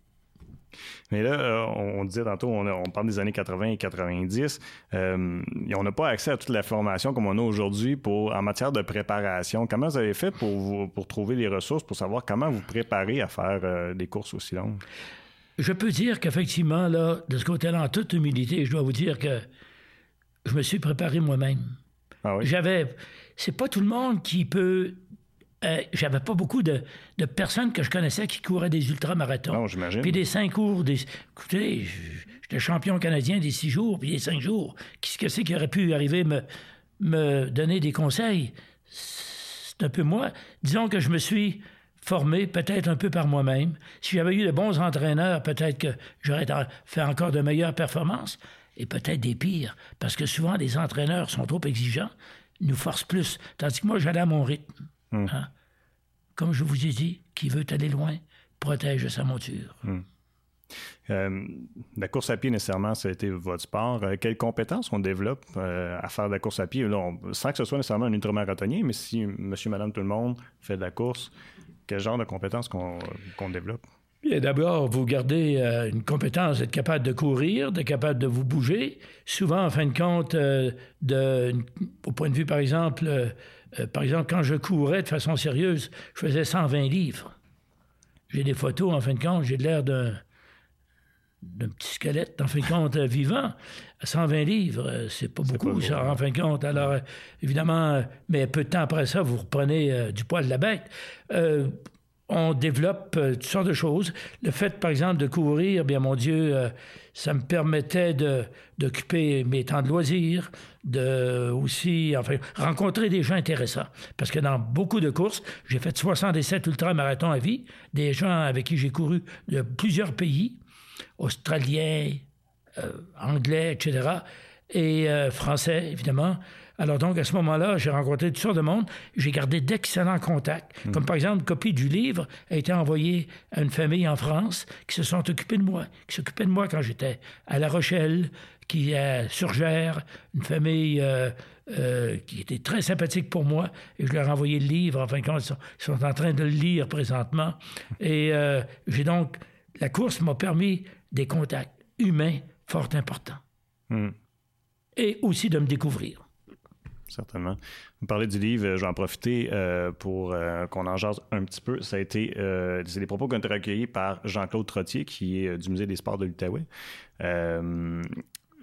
Mais là, euh, on, disait tantôt, on, parle des années 80 et 90. Euh, et on n'a pas accès à toute la formation comme on a aujourd'hui pour en matière de préparation. Comment vous avez fait pour, pour trouver les ressources, pour savoir comment vous préparez à faire euh, des courses aussi longues? Je peux dire qu'effectivement, là, de ce côté-là, en toute humilité, je dois vous dire que je me suis préparé moi-même. Ah oui? J'avais. C'est pas tout le monde qui peut euh, j'avais pas beaucoup de, personnes que je connaissais qui couraient des ultramarathons. Non, j'imagine. Puis des cinq jours, des... écoutez, j'étais champion canadien des six jours, puis des cinq jours. Qu'est-ce que c'est qui aurait pu arriver me, me donner des conseils? C'est un peu moi. Disons que je me suis formé peut-être un peu par moi-même. Si j'avais eu de bons entraîneurs, peut-être que j'aurais fait encore de meilleures performances et peut-être des pires, parce que souvent les entraîneurs sont trop exigeants, nous forcent plus, tandis que moi j'allais à mon rythme. Hmm. Hein? Comme je vous ai dit, qui veut aller loin protège sa monture. Hmm. Euh, la course à pied, nécessairement, ça a été votre sport. Euh, quelles compétences on développe euh, à faire de la course à pied? sans que ce soit nécessairement un ultramarathonien, mais si monsieur, madame, tout le monde fait de la course, quel genre de compétences qu'on développe? D'abord, vous gardez une compétence d'être capable de courir, d'être capable de vous bouger. Souvent, en fin de compte, de, au point de vue, par exemple, euh, par exemple, quand je courais de façon sérieuse, je faisais 120 livres. J'ai des photos, en fin de compte, j'ai l'air d'un d'un petit squelette, en fin de compte, vivant. 120 livres, c'est pas beaucoup, ça, en fin de compte. Alors, évidemment, mais peu de temps après ça, vous reprenez du poids de la bête on développe euh, toutes sortes de choses. Le fait, par exemple, de courir, bien mon Dieu, euh, ça me permettait d'occuper mes temps de loisirs, de aussi, enfin, rencontrer des gens intéressants. Parce que dans beaucoup de courses, j'ai fait 77 ultramarathons à vie, des gens avec qui j'ai couru de plusieurs pays, australiens, euh, anglais, etc., et français, évidemment. Alors donc, à ce moment-là, j'ai rencontré toutes sortes de monde. J'ai gardé d'excellents contacts. Hmm. Comme par exemple, une copie du livre a été envoyée à une famille en France qui se sont occupés de moi, qui s'occupaient de moi quand j'étais à La Rochelle, qui est surgère, une famille euh, euh, qui était très sympathique pour moi. Et je leur ai envoyé le livre. Enfin, quand ils sont, en train de le lire présentement. Et euh, j'ai donc... La course m'a permis des contacts humains fort importants. Hmm. Et aussi de me découvrir certainement. Vous parlez du livre, je vais en profiter euh, pour euh, qu'on en jase un petit peu. Ça a été, euh, c'est des propos qui ont été recueillis par Jean-Claude Trottier, qui est du Musée des sports de l'Outaouais.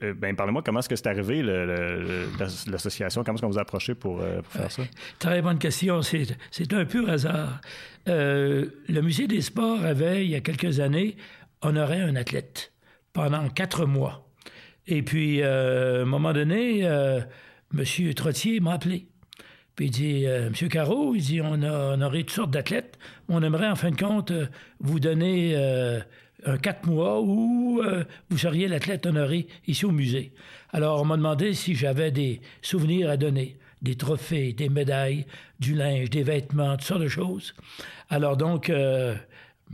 Ben, parlez-moi, comment est-ce que c'est arrivé, l'association? Comment est-ce qu'on vous a approché pour, faire ça? Très bonne question. C'est un pur hasard. le Musée des sports avait, il y a quelques années, honoré un athlète pendant quatre mois. Et puis, à un moment donné, M. Trottier m'a appelé. Puis il dit euh, Monsieur Caro, il dit on, a, on aurait toutes sortes d'athlètes. On aimerait en fin de compte euh, vous donner euh, quatre mois où vous seriez l'athlète honoré ici au musée. Alors on m'a demandé si j'avais des souvenirs à donner, des trophées, des médailles, du linge, des vêtements, toutes sortes de choses. Alors donc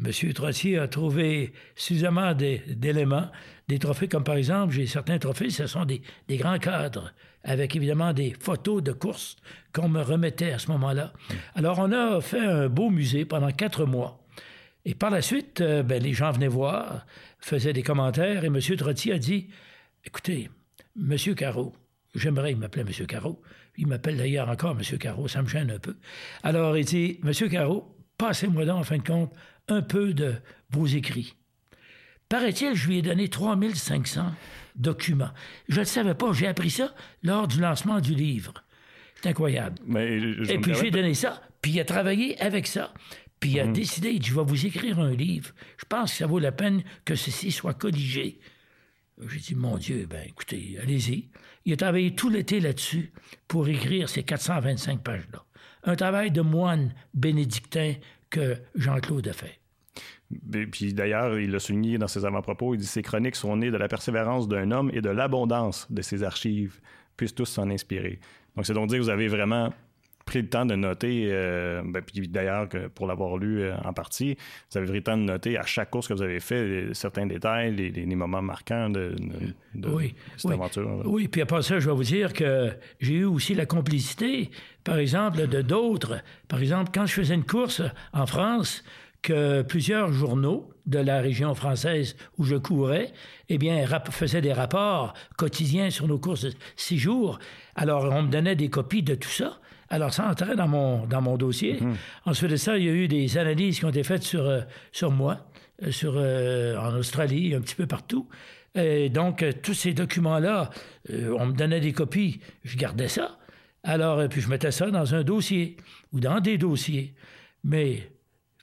M. Trottier a trouvé suffisamment d'éléments, des trophées comme par exemple, j'ai certains trophées, ce sont des, grands cadres, avec évidemment des photos de courses qu'on me remettait à ce moment-là. Alors on a fait un beau musée pendant quatre mois. Et par la suite, euh, ben, les gens venaient voir, faisaient des commentaires, et M. Trottier a dit, écoutez, M. Caro, j'aimerais, il m'appelait M. Caro, il m'appelle d'ailleurs encore M. Caro, ça me gêne un peu. Alors il dit, M. Caro, passez-moi donc, en fin de compte, un peu de vos écrits. Paraît-il, je lui ai donné 3500 documents. Je ne savais pas, j'ai appris ça lors du lancement du livre. C'est incroyable. Et puis j'ai donné ça, puis il a travaillé avec ça. Puis il a mhm. décidé, il dit, je vais vous écrire un livre. Je pense que ça vaut la peine que ceci soit colligé. J'ai dit, mon Dieu, ben écoutez, allez-y. Il a travaillé tout l'été là-dessus pour écrire ces 425 pages-là. Un travail de moine bénédictin que Jean-Claude a fait. Puis d'ailleurs, il l'a souligné dans ses avant-propos, il dit Ces chroniques sont nées de la persévérance d'un homme et de l'abondance de ses archives, puissent tous s'en inspirer. Donc c'est donc dire que vous avez vraiment pris le temps de noter, euh, ben, puis d'ailleurs, pour l'avoir lu euh, en partie, vous avez pris le temps de noter à chaque course que vous avez fait certains détails, les, moments marquants de, cette aventure. Oui, puis après ça, je vais vous dire que j'ai eu aussi la complicité, par exemple, de d'autres. Par exemple, quand je faisais une course en France, que plusieurs journaux de la région française où je courais, eh bien, faisaient des rapports quotidiens sur nos courses de six jours. Alors, on me donnait des copies de tout ça. Alors, ça entrait dans mon, dans mon dossier. Mhm. Ensuite de ça, il y a eu des analyses qui ont été faites sur, euh, sur moi, euh, sur, euh, en Australie, un petit peu partout. Et donc, tous ces documents-là, on me donnait des copies, je gardais ça. Alors, puis je mettais ça dans un dossier ou dans des dossiers. Mais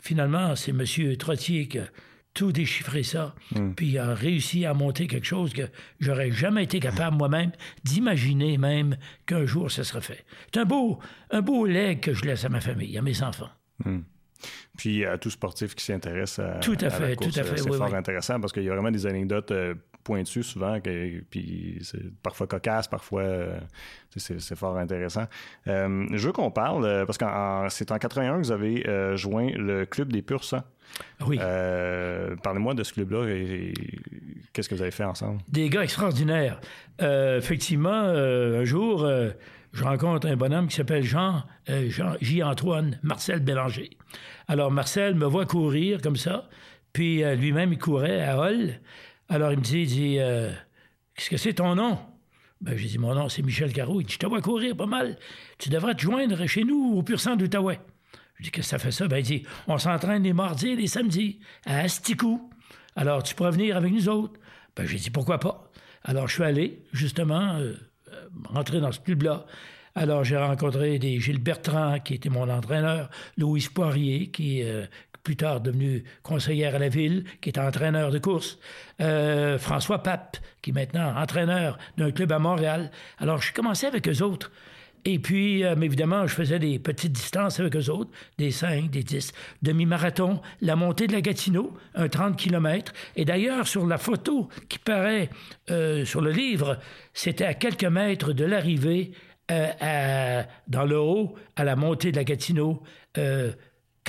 finalement, c'est M. Trottier qui tout déchiffrer ça, hmm. puis a réussi à monter quelque chose que j'aurais jamais été capable moi-même d'imaginer même qu'un jour ça serait fait. C'est un beau, un beau leg que je laisse à ma famille, à mes enfants. Hmm. Puis à tout sportif qui s'intéresse à, tout à, fait, tout à fait, c'est fort intéressant parce qu'il y a vraiment des anecdotes euh, pointues souvent, puis c'est parfois cocasse, parfois euh, c'est fort intéressant. Euh, je veux qu'on parle, parce que c'est en 81 que vous avez joint le Club des Purs Sang. Oui. Euh, parlez-moi de ce club-là et, qu'est-ce que vous avez fait ensemble? Des gars extraordinaires. Euh, effectivement, euh, un jour, je rencontre un bonhomme qui s'appelle Jean, Jean J. Antoine Marcel Bélanger. Alors Marcel me voit courir comme ça, Puis euh, lui-même, il courait à Hall. Alors il me dit, il dit, euh, qu'est-ce que c'est ton nom? Ben, j'ai dit, mon nom, c'est Michel Carreau. Il dit, je te vois courir pas mal. Tu devrais te joindre chez nous au Pur Sang d'Outaouais. Je dis, qu'est-ce que ça fait ça? Ben, il dit, on s'entraîne les mardis et les samedis à Asticou. Alors, tu pourrais venir avec nous autres. Ben, j'ai dit, pourquoi pas? Alors, je suis allé, justement, euh, rentrer dans ce club-là. Alors, j'ai rencontré des Gilles Bertrand, qui était mon entraîneur, Louise Poirier, qui est plus tard devenu conseillère à la ville, qui est entraîneur de course, euh, François Pape, qui est maintenant entraîneur d'un club à Montréal. Alors, je commençais avec eux autres. Et puis, euh, évidemment, je faisais des petites distances avec eux autres, des 5, des 10, demi-marathon, la montée de la Gatineau, un 30 km. Et d'ailleurs, sur la photo qui paraît euh, sur le livre, c'était à quelques mètres de l'arrivée dans le haut, à la montée de la Gatineau,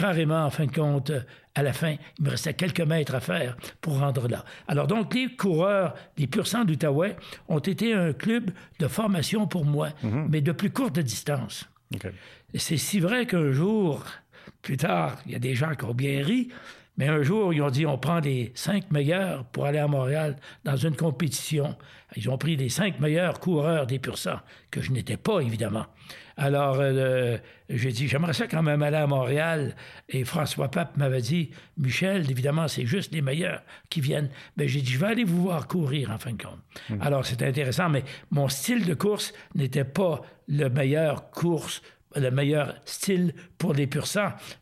carrément, en fin de compte, à la fin, il me restait quelques mètres à faire pour rendre là. Alors donc, les coureurs des Pur Sang d'Outaouais ont été un club de formation pour moi, mhm. mais de plus courte distance. C'est si vrai qu'un jour, plus tard, il y a des gens qui ont bien ri, mais un jour, ils ont dit on prend les cinq meilleurs pour aller à Montréal dans une compétition. Ils ont pris les cinq meilleurs coureurs des pur que je n'étais pas, évidemment. Alors, euh, j'ai dit j'aimerais ça quand même aller à Montréal. Et François Pape m'avait dit Michel, évidemment, c'est juste les meilleurs qui viennent. Mais ben, j'ai dit je vais aller vous voir courir, en fin de compte. Mmh. Alors, c'était intéressant, mais mon style de course n'était pas le meilleur course le meilleur style pour les pur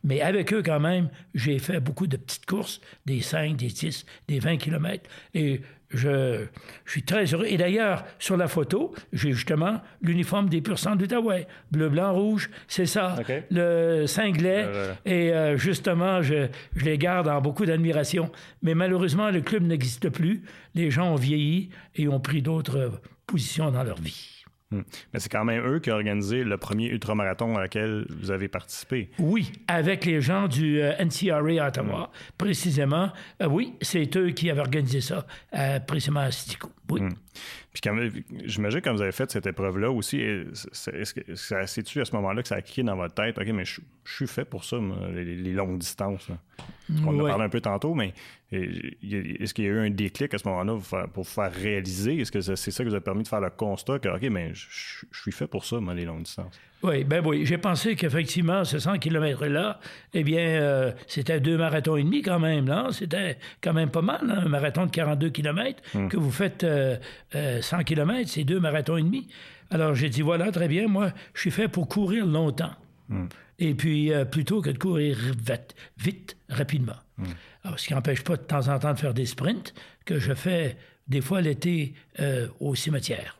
mais avec eux quand même, j'ai fait beaucoup de petites courses, des 5, des 10, des 20 km, et je, suis très heureux. Et d'ailleurs, sur la photo, j'ai justement l'uniforme des pur sang d'Outaouais, bleu, blanc, rouge, c'est ça, le cinglet, et euh, justement, je, je, les garde en beaucoup d'admiration. Mais malheureusement, le club n'existe plus, les gens ont vieilli et ont pris d'autres positions dans leur vie. Hmm. Mais c'est quand même eux qui ont organisé le premier ultramarathon à laquelle vous avez participé. Oui, avec les gens du euh, NCRA à Ottawa, précisément. Euh, oui, c'est eux qui avaient organisé ça, euh, précisément à Stico. Oui. Hmm. Puis j'imagine quand vous avez fait cette épreuve-là aussi, est-ce que ça s'est-tu à ce moment-là que ça a cliqué dans votre tête? OK, mais je, suis fait pour ça, les, longues distances. On en a parlé un peu tantôt, mais est-ce qu'il y a eu un déclic à ce moment-là pour, faire réaliser? Est-ce que c'est ça qui vous a permis de faire le constat que, OK, mais je, suis fait pour ça, moi, les longues distances? Oui, ben oui. J'ai pensé qu'effectivement, ce 100 km-là, eh bien, euh, c'était deux marathons et demi quand même, là. C'était quand même pas mal, hein, un marathon de 42 km hmm. que vous faites 100 euh, euh, km, c'est deux marathons et demi. Alors, j'ai dit, voilà, très bien, moi, je suis fait pour courir longtemps. Hmm. Et puis, plutôt que de courir vite, vite rapidement. Hmm. ce qui n'empêche pas de temps en temps de faire des sprints que je fais des fois l'été au cimetière.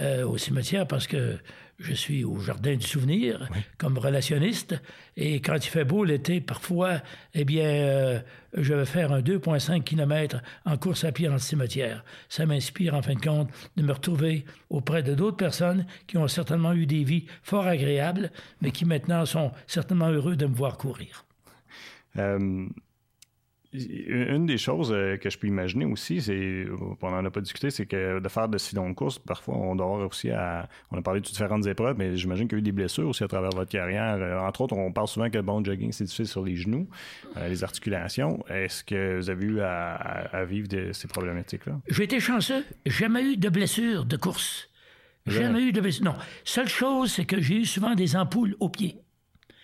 au cimetière parce que je suis au Jardin du Souvenir comme relationniste. Et quand il fait beau l'été, parfois, eh bien, euh, je vais faire un 2,5 km en course à pied dans le cimetière. Ça m'inspire, en fin de compte, de me retrouver auprès de d'autres personnes qui ont certainement eu des vies fort agréables, mais qui maintenant sont certainement heureux de me voir courir. Euh, une des choses euh, que je peux imaginer aussi, c'est, on n'en a pas discuté, c'est que de faire de si longues courses, parfois on doit avoir aussi à. On a parlé de différentes épreuves, mais j'imagine qu'il y a eu des blessures aussi à travers votre carrière. Euh, entre autres, on parle souvent que le bon jogging, c'est difficile sur les genoux, euh, les articulations. Est-ce que vous avez eu à, vivre de ces problématiques-là? J'ai été chanceux. Jamais eu de blessures de course. Jamais eu de blessures. Non. Seule chose, c'est que j'ai eu souvent des ampoules aux pieds.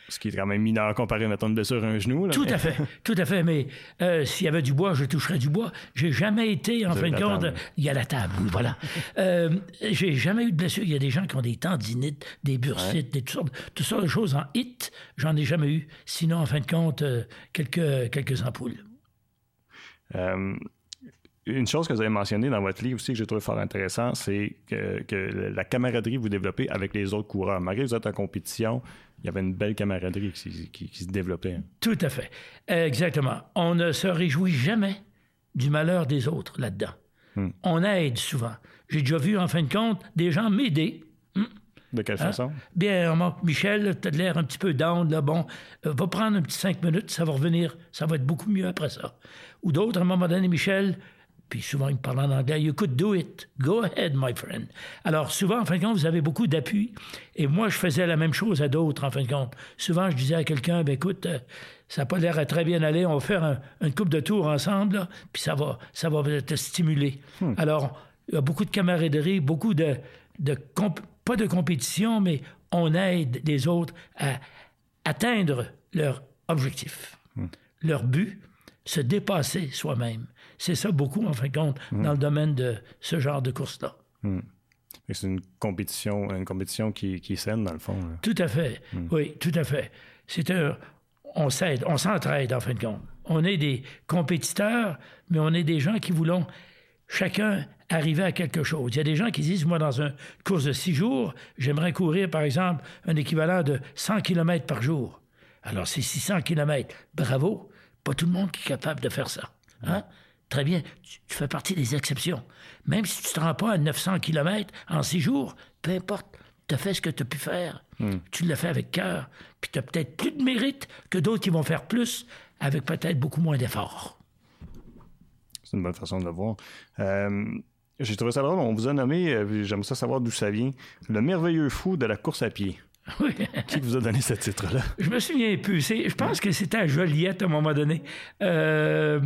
Ce qui est quand même mineur comparé, à une blessure à un genou. tout à fait, tout à fait. Mais euh, s'il y avait du bois, je toucherais du bois. J'ai jamais été, en fin de compte, il y a la table, [laughs] voilà. euh, j'ai jamais eu de blessure. Il y a des gens qui ont des tendinites, des bursites, des, toutes, sortes, de choses en hit. J'en ai jamais eu. Sinon, en fin de compte, euh, quelques, quelques ampoules. Une chose que vous avez mentionnée dans votre livre aussi que j'ai trouvé fort intéressant, c'est que, la camaraderie que vous développez avec les autres coureurs. Malgré que vous êtes en compétition, il y avait une belle camaraderie qui, se développait. Hein. Tout à fait. Exactement. On ne se réjouit jamais du malheur des autres là-dedans. Hmm. On aide souvent. J'ai déjà vu, en fin de compte, des gens m'aider. Hmm. De quelle façon? Hein? Bien, Michel, tu as l'air un petit peu down, là, bon, euh, va prendre un petit cinq minutes, ça va revenir, ça va être beaucoup mieux après ça. Ou d'autres, à un moment donné, Michel, puis souvent, il me parle en anglais. You could do it. Go ahead, my friend. Alors, souvent, en fin de compte, vous avez beaucoup d'appui. Et moi, je faisais la même chose à d'autres, en fin de compte. Souvent, je disais à quelqu'un, ben écoute, euh, ça n'a pas l'air à très bien aller. On va faire une coupe de tours ensemble, puis ça va, ça va te stimuler. Hmm. Alors, il y a beaucoup de camaraderie, beaucoup de, de pas de compétition, mais on aide les autres à atteindre leur objectif, hmm. leur but, se dépasser soi-même. C'est ça beaucoup, en fin de compte, hmm. dans le domaine de ce genre de course-là. C'est une compétition, une compétition qui, qui est saine, dans le fond. Tout à fait. Oui, tout à fait. C'est un, on s'aide, on s'entraide en fin de compte. On est des compétiteurs, mais on est des gens qui voulons chacun arriver à quelque chose. Il y a des gens qui disent, moi, dans une course de six jours, j'aimerais courir, par exemple, un équivalent de 100 km par jour. Alors, c'est 600 km. Bravo. Pas tout le monde qui est capable de faire ça. Hein? Très bien. Tu, fais partie des exceptions. Même si tu ne te rends pas à 900 km en six jours, peu importe tu as fait ce que tu as pu faire. Hmm. Tu l'as fait avec cœur. Puis tu as peut-être plus de mérite que d'autres qui vont faire plus avec peut-être beaucoup moins d'efforts. C'est une bonne façon de le voir. Euh, j'ai trouvé ça drôle. On vous a nommé, euh, j'aimerais ça savoir d'où ça vient, le merveilleux fou de la course à pied. [laughs] Oui. Qui vous a donné ce titre-là? Je me souviens plus. Je pense que c'était à Joliette à un moment donné. Euh,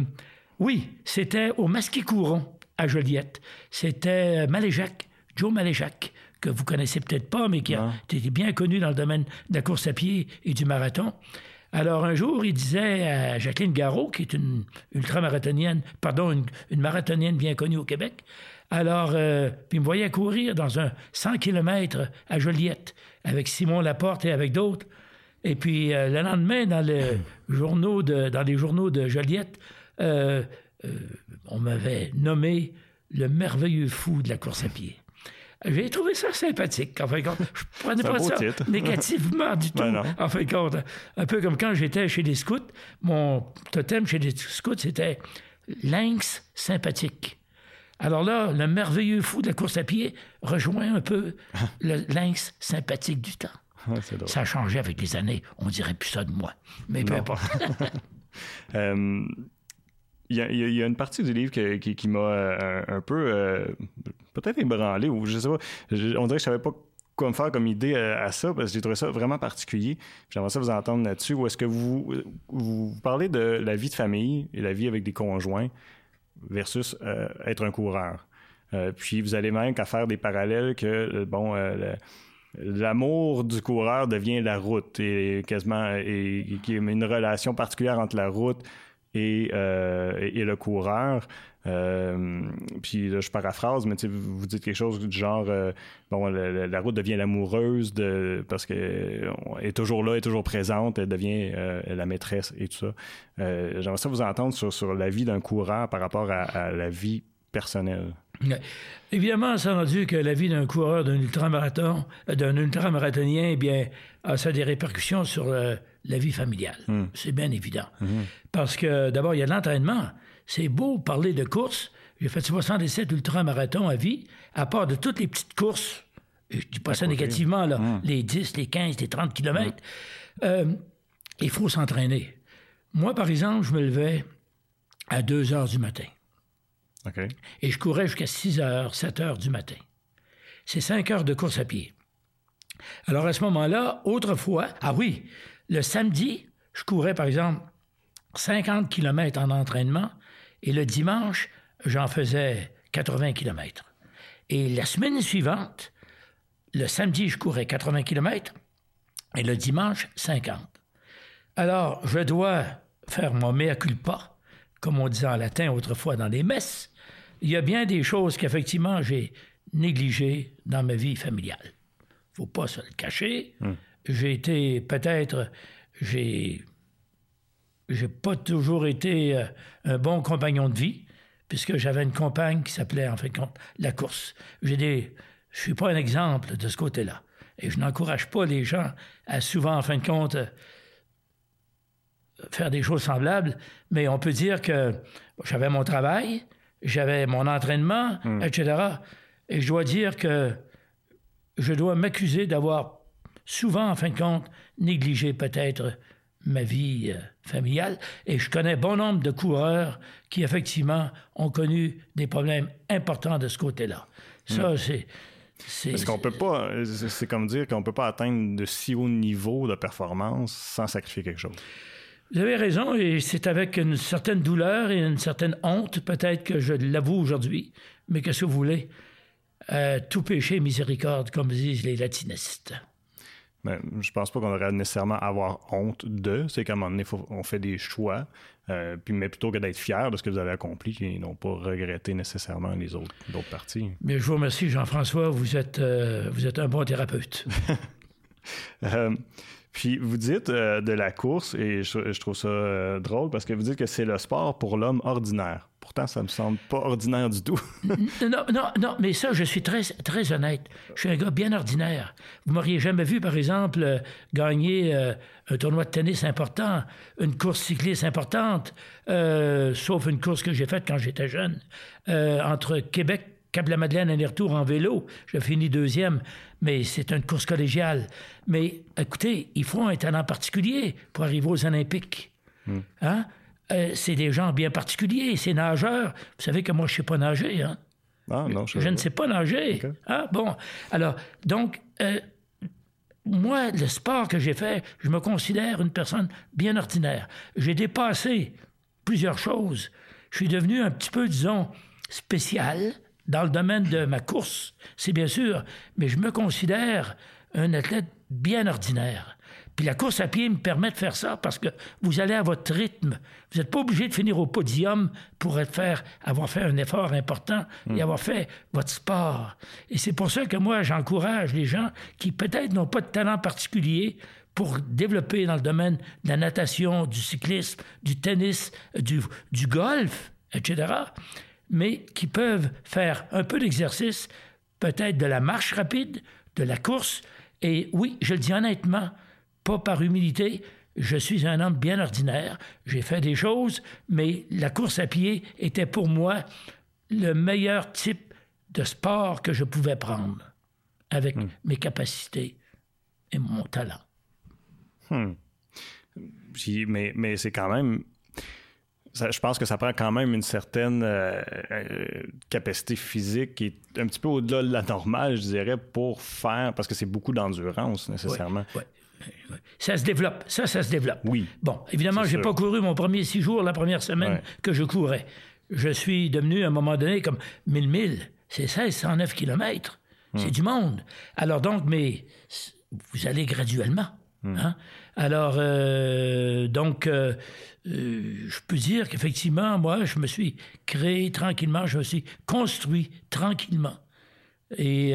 oui, c'était au Masqué-Couron à Joliette. C'était Maléjac, Joe Maléjac, que vous connaissez peut-être pas, mais qui a été bien connu dans le domaine de la course à pied et du marathon. Alors un jour, il disait à Jacqueline Garraud, qui est une ultramarathonienne, pardon, une, marathonienne bien connue au Québec, alors, euh, puis il me voyait courir dans un 100 km à Joliette avec Simon Laporte et avec d'autres. Et puis euh, le lendemain, dans, le [laughs] journaux de, dans les journaux de Joliette, euh, on m'avait nommé le merveilleux fou de la course à pied. J'ai trouvé ça sympathique. En fin de compte, je [laughs] prenais pas ça [laughs] négativement du tout. en fin de compte, un peu comme quand j'étais chez les scouts, mon totem chez les scouts, c'était lynx sympathique. Alors là, le merveilleux fou de la course à pied rejoint un peu [laughs] le lynx sympathique du temps. ça a changé avec les années. On dirait plus ça de moi. Mais peu importe. euh, il y, a, une partie du livre qui, m'a euh, un, peu euh, peut-être ébranlé ou je sais pas. on dirait que je savais pas quoi me faire comme idée euh, à, ça parce que j'ai trouvé ça vraiment particulier. J'aimerais ça vous entendre là-dessus. Ou est-ce que vous, vous parlez de la vie de famille et la vie avec des conjoints versus être un coureur? puis vous allez même qu'à faire des parallèles que bon l'amour du coureur devient la route et quasiment et, a une relation particulière entre la route euh, et, le coureur. Euh, puis là, je paraphrase, mais vous dites quelque chose du genre euh, bon, la, route devient l'amoureuse de parce qu'elle est toujours là, est toujours présente, elle devient la maîtresse et tout ça. J'aimerais ça vous entendre sur, sur la vie d'un coureur par rapport à, la vie personnelle. Évidemment, ça rendu que la vie d'un coureur d'un ultramarathon, d'un ultramarathonien, eh bien, a ça des répercussions sur la vie familiale. Hmm. C'est bien évident. Hmm. Parce que d'abord, il y a de l'entraînement. C'est beau parler de course. J'ai fait 77 ultramarathons à vie, à part de toutes les petites courses. Je dis pas ça négativement, là, hmm. les 10, les 15, les 30 kilomètres. Euh, il faut s'entraîner. Moi, par exemple, je me levais à 2 heures du matin. Et je courais jusqu'à 6 heures, 7 heures du matin. C'est 5 heures de course à pied. Alors à ce moment-là, autrefois, ah oui, le samedi, je courais, par exemple, 50 km en entraînement et le dimanche, j'en faisais 80 km. Et la semaine suivante, le samedi, je courais 80 km et le dimanche, 50. Alors, je dois faire mon mea culpa, comme on disait en latin autrefois dans les messes. Il y a bien des choses qu'effectivement j'ai négligées dans ma vie familiale. faut pas se le cacher. Hum j'ai été peut-être, j'ai, j'ai pas toujours été euh, un bon compagnon de vie, puisque j'avais une compagne qui s'appelait, en fait, la course. J'ai des, je suis pas un exemple de ce côté-là. Et je n'encourage pas les gens à souvent, en fin de compte, faire des choses semblables, mais on peut dire que j'avais mon travail, j'avais mon entraînement, hmm. etc. Et je dois dire que je dois m'accuser d'avoir souvent, en fin de compte, négligé peut-être ma vie euh, familiale. Et je connais bon nombre de coureurs qui, effectivement, ont connu des problèmes importants de ce côté-là. Ça, c'est... Parce qu'on peut pas, c'est comme dire qu'on peut pas atteindre de si haut niveau de performance sans sacrifier quelque chose. Vous avez raison, et c'est avec une certaine douleur et une certaine honte, peut-être que je l'avoue aujourd'hui, mais qu'est-ce que vous voulez? Euh, tout péché miséricorde, comme disent les latinistes. Mais je pense pas qu'on devrait nécessairement avoir honte de. C'est qu'à un moment donné, on fait des choix, euh, puis, mais plutôt que d'être fier de ce que vous avez accompli et non pas regretter nécessairement les autres, parties. Mais je vous remercie, Jean-François. Vous êtes, euh, vous êtes un bon thérapeute. [laughs] Puis vous dites de la course, et je trouve ça drôle parce que vous dites que c'est le sport pour l'homme ordinaire. Pourtant, ça me semble pas ordinaire du tout. [laughs] non, non, non, mais ça, je suis très, très honnête. Je suis un gars bien ordinaire. Vous m'auriez jamais vu, par exemple, euh, gagner euh, un tournoi de tennis important, une course cycliste importante, euh, sauf une course que j'ai faite quand j'étais jeune, entre Québec, Cap-la-Madeleine, aller-retour en vélo. J'ai fini deuxième, mais c'est une course collégiale. Mais écoutez, il faut un talent particulier pour arriver aux Olympiques. Hmm. Hein? Euh, c'est des gens bien particuliers, c'est nageurs. Vous savez que moi, je ne sais pas nager. Hein? Ah, non, je, ne sais pas nager. Ah, bon. Alors, donc, euh, moi, le sport que j'ai fait, je me considère une personne bien ordinaire. J'ai dépassé plusieurs choses. Je suis devenu un petit peu, disons, spécial dans le domaine de ma course, c'est bien sûr, mais je me considère un athlète bien ordinaire. Puis la course à pied me permet de faire ça parce que vous allez à votre rythme. Vous n'êtes pas obligé de finir au podium pour faire, avoir fait un effort important et hmm. avoir fait votre sport. Et c'est pour ça que moi, j'encourage les gens qui peut-être n'ont pas de talent particulier pour développer dans le domaine de la natation, du cyclisme, du tennis, du, du golf, etc., mais qui peuvent faire un peu d'exercice, peut-être de la marche rapide, de la course. Et oui, je le dis honnêtement, pas par humilité. Je suis un homme bien ordinaire. J'ai fait des choses, mais la course à pied était pour moi le meilleur type de sport que je pouvais prendre avec hmm. mes capacités et mon talent. Hmm. mais, mais c'est quand même je pense que ça prend quand même une certaine euh, euh, capacité physique qui est un petit peu au-delà de la normale, je dirais, pour faire, parce que c'est beaucoup d'endurance nécessairement. Ça se développe. Ça, ça se développe. Oui. Bon, évidemment, j'ai pas couru mon premier six jours la première semaine que je courais. Je suis devenu, à un moment donné, comme 1000 milles. C'est 1609 kilomètres. C'est hmm. du monde. Alors donc, mais vous allez graduellement. Hmm. Hein? Alors, euh, donc, euh, euh, je peux dire qu'effectivement, moi, je me suis créé tranquillement, je me suis construit tranquillement. Et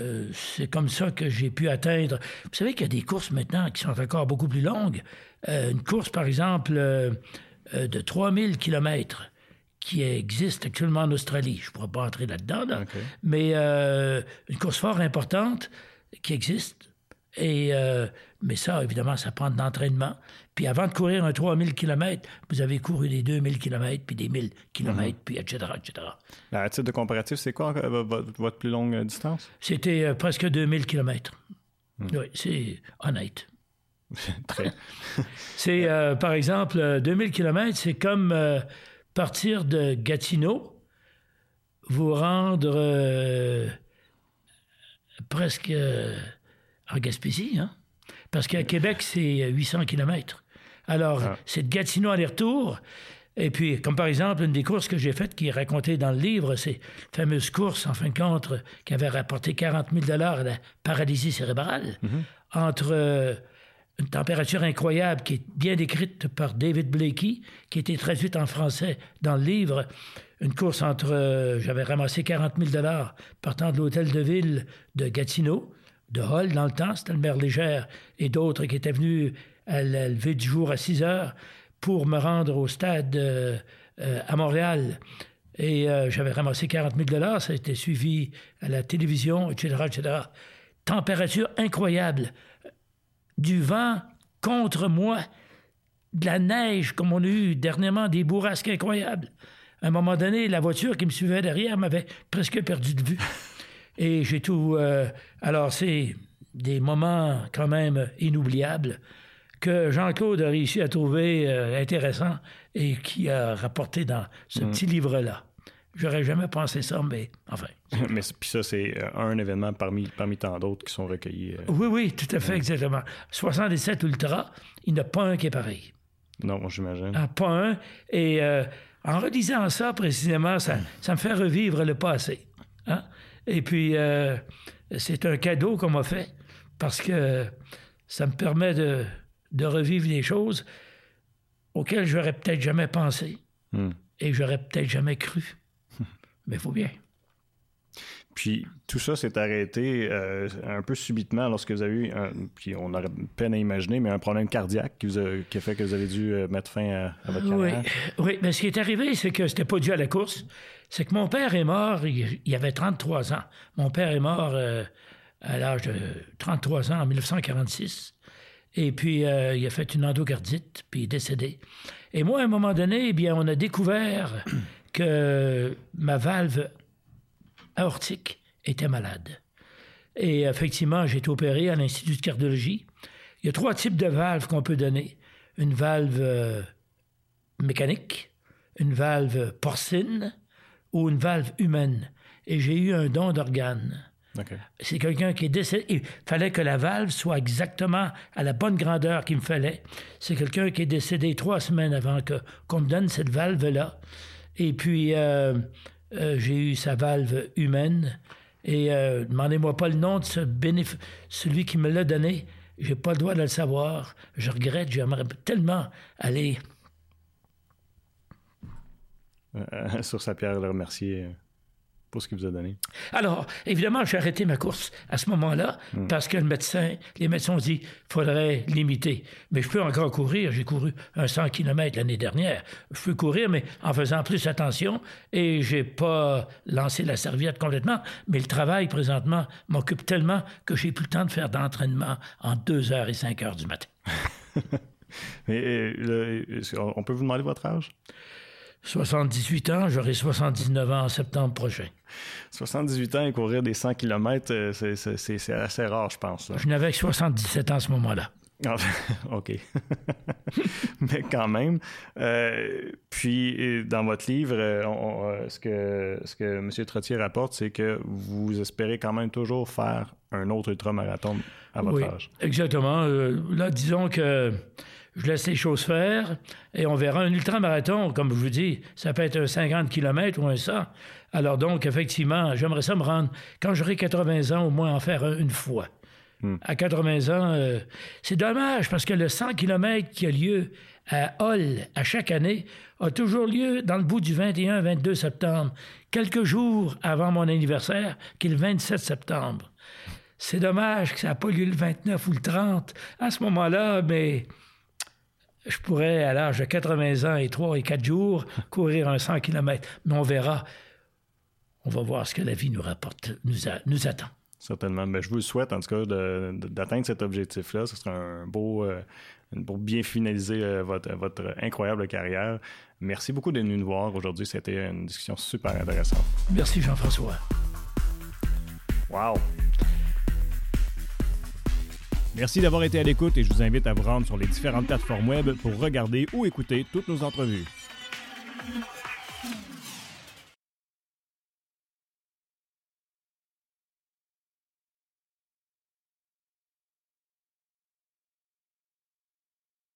euh, c'est comme ça que j'ai pu atteindre. Vous savez qu'il y a des courses maintenant qui sont encore beaucoup plus longues. Euh, une course, par exemple, euh, de 3000 km qui existe actuellement en Australie. Je ne pourrais pas entrer là-dedans, mais une course fort importante qui existe. Et, mais ça, évidemment, ça prend de l'entraînement. Puis avant de courir un 3000 km, vous avez couru des 2000 km, puis des 1000 km, mhm. puis etc., etc. À titre de comparatif, c'est quoi euh, votre, plus longue euh, distance? C'était euh, presque 2000 km. Hmm. Oui, c'est honnête. [laughs] Très. [laughs] c'est, par exemple, 2000 km, c'est comme partir de Gatineau, vous rendre presque en Gaspésie, hein? Parce qu'à Québec, c'est 800 km. Alors, ah. c'est de Gatineau aller-retour. Et puis, comme par exemple, une des courses que j'ai faites qui est racontée dans le livre, c'est la fameuse course, en fin de compte, qui avait rapporté 40 000 à la paralysie cérébrale, mhm. entre euh, une température incroyable qui est bien décrite par David Blakey, qui était traduite en français dans le livre, une course entre, euh, j'avais ramassé 40 000 partant de l'hôtel de ville de Gatineau, de Hall dans le temps, c'était le maire Légère, et d'autres qui étaient venus à la levée du jour à 6 heures pour me rendre au stade euh, euh, à Montréal. Et euh, j'avais ramassé 40 000 ça a été suivi à la télévision, etc., etc. Température incroyable. Du vent contre moi, de la neige, comme on a eu dernièrement, des bourrasques incroyables. À un moment donné, la voiture qui me suivait derrière m'avait presque perdu de vue. Et j'ai tout. alors, c'est des moments quand même inoubliables que Jean-Claude a réussi à trouver euh, intéressant et qui a rapporté dans ce mm. petit livre-là. J'aurais jamais pensé ça, mais enfin. [laughs] mais puis ça, c'est euh, un événement parmi, parmi tant d'autres qui sont recueillis. Euh. Oui, oui, tout à fait, exactement. 77 Ultra, il n'y en a pas un qui est pareil. Non, j'imagine. Ah, pas un. Et euh, en redisant ça, précisément, ça, ça me fait revivre le passé. Hein? Et puis, c'est un cadeau qu'on m'a fait parce que ça me permet de, de revivre des choses auxquelles j'aurais peut-être jamais pensé hmm. et j'aurais peut-être jamais cru. [laughs] Mais il faut bien. Puis tout ça s'est arrêté euh, un peu subitement lorsque vous avez eu, un, puis on aurait peine à imaginer, mais un problème cardiaque qui, vous a, qui a fait que vous avez dû euh, mettre fin à, votre carrière. Oui, oui. mais ce qui est arrivé, c'est que c'était pas dû à la course. C'est que mon père est mort, il, y avait 33 ans. Mon père est mort euh, à l'âge de 33 ans en 1946. Et puis, il a fait une endocardite, puis il est décédé. Et moi, à un moment donné, eh bien, on a découvert [clears throat] que ma valve aortique était malade. Et effectivement, j'ai été opéré à l'Institut de cardiologie. Il y a trois types de valves qu'on peut donner. Une valve euh, mécanique, une valve porcine ou une valve humaine. Et j'ai eu un don d'organes. C'est quelqu'un qui est décédé. Il fallait que la valve soit exactement à la bonne grandeur qu'il me fallait. C'est quelqu'un qui est décédé trois semaines avant que, qu'on me donne cette valve-là. Et puis, euh, euh, j'ai eu sa valve humaine. Et euh, demandez-moi pas le nom de ce celui qui me l'a donné. J'ai pas le droit de le savoir. Je regrette, j'aimerais tellement aller. [laughs] sur sa pierre, le remercier pour ce qu'il vous a donné? Alors, évidemment, j'ai arrêté ma course à ce moment-là hmm. parce que le médecin, les médecins ont dit qu'il faudrait limiter. Mais je peux encore courir. J'ai couru un 100 km l'année dernière. Je peux courir, mais en faisant plus attention et j'ai pas lancé la serviette complètement. Mais le travail, présentement, m'occupe tellement que j'ai plus le temps de faire d'entraînement en 2 heures et 5 heures du matin. [laughs] mais, euh, on peut vous demander votre âge? 78 ans, j'aurai 79 ans en septembre prochain. 78 ans et courir des 100 km, euh, c'est assez rare, je pense. Je n'avais que 77 ans à ce moment-là. Ah, [laughs] OK. [laughs] Mais quand même. Euh, puis, dans votre livre, euh, ce, que, ce que M. Trottier rapporte, c'est que vous espérez quand même toujours faire un autre ultramarathon à votre oui, âge. Exactement. là, disons que je laisse les choses faire et on verra un ultramarathon, comme je vous dis, ça peut être un 50 km ou un 100. Alors donc, effectivement, j'aimerais ça me rendre, quand j'aurai 80 ans, au moins en faire une fois. Hmm. À 80 ans, euh, c'est dommage parce que le 100 km qui a lieu à Hull à chaque année a toujours lieu dans le bout du 21-22 septembre, quelques jours avant mon anniversaire, qui est le 27 septembre. C'est dommage que ça n'a pas lieu le 29 ou le 30 à ce moment-là, mais je pourrais, à l'âge de 80 ans et 3 et 4 jours, courir un 100 km. Mais on verra. On va voir ce que la vie nous rapporte, nous, nous attend. Certainement. Mais je vous souhaite, en tout cas, d'atteindre cet objectif-là. Ce sera un beau, euh, pour bien finaliser euh, votre, votre, incroyable carrière. Merci beaucoup d'être venu nous voir aujourd'hui. C'était une discussion super intéressante. Merci, Jean-François. Wow! Merci d'avoir été à l'écoute et je vous invite à vous rendre sur les différentes plateformes web pour regarder ou écouter toutes nos entrevues.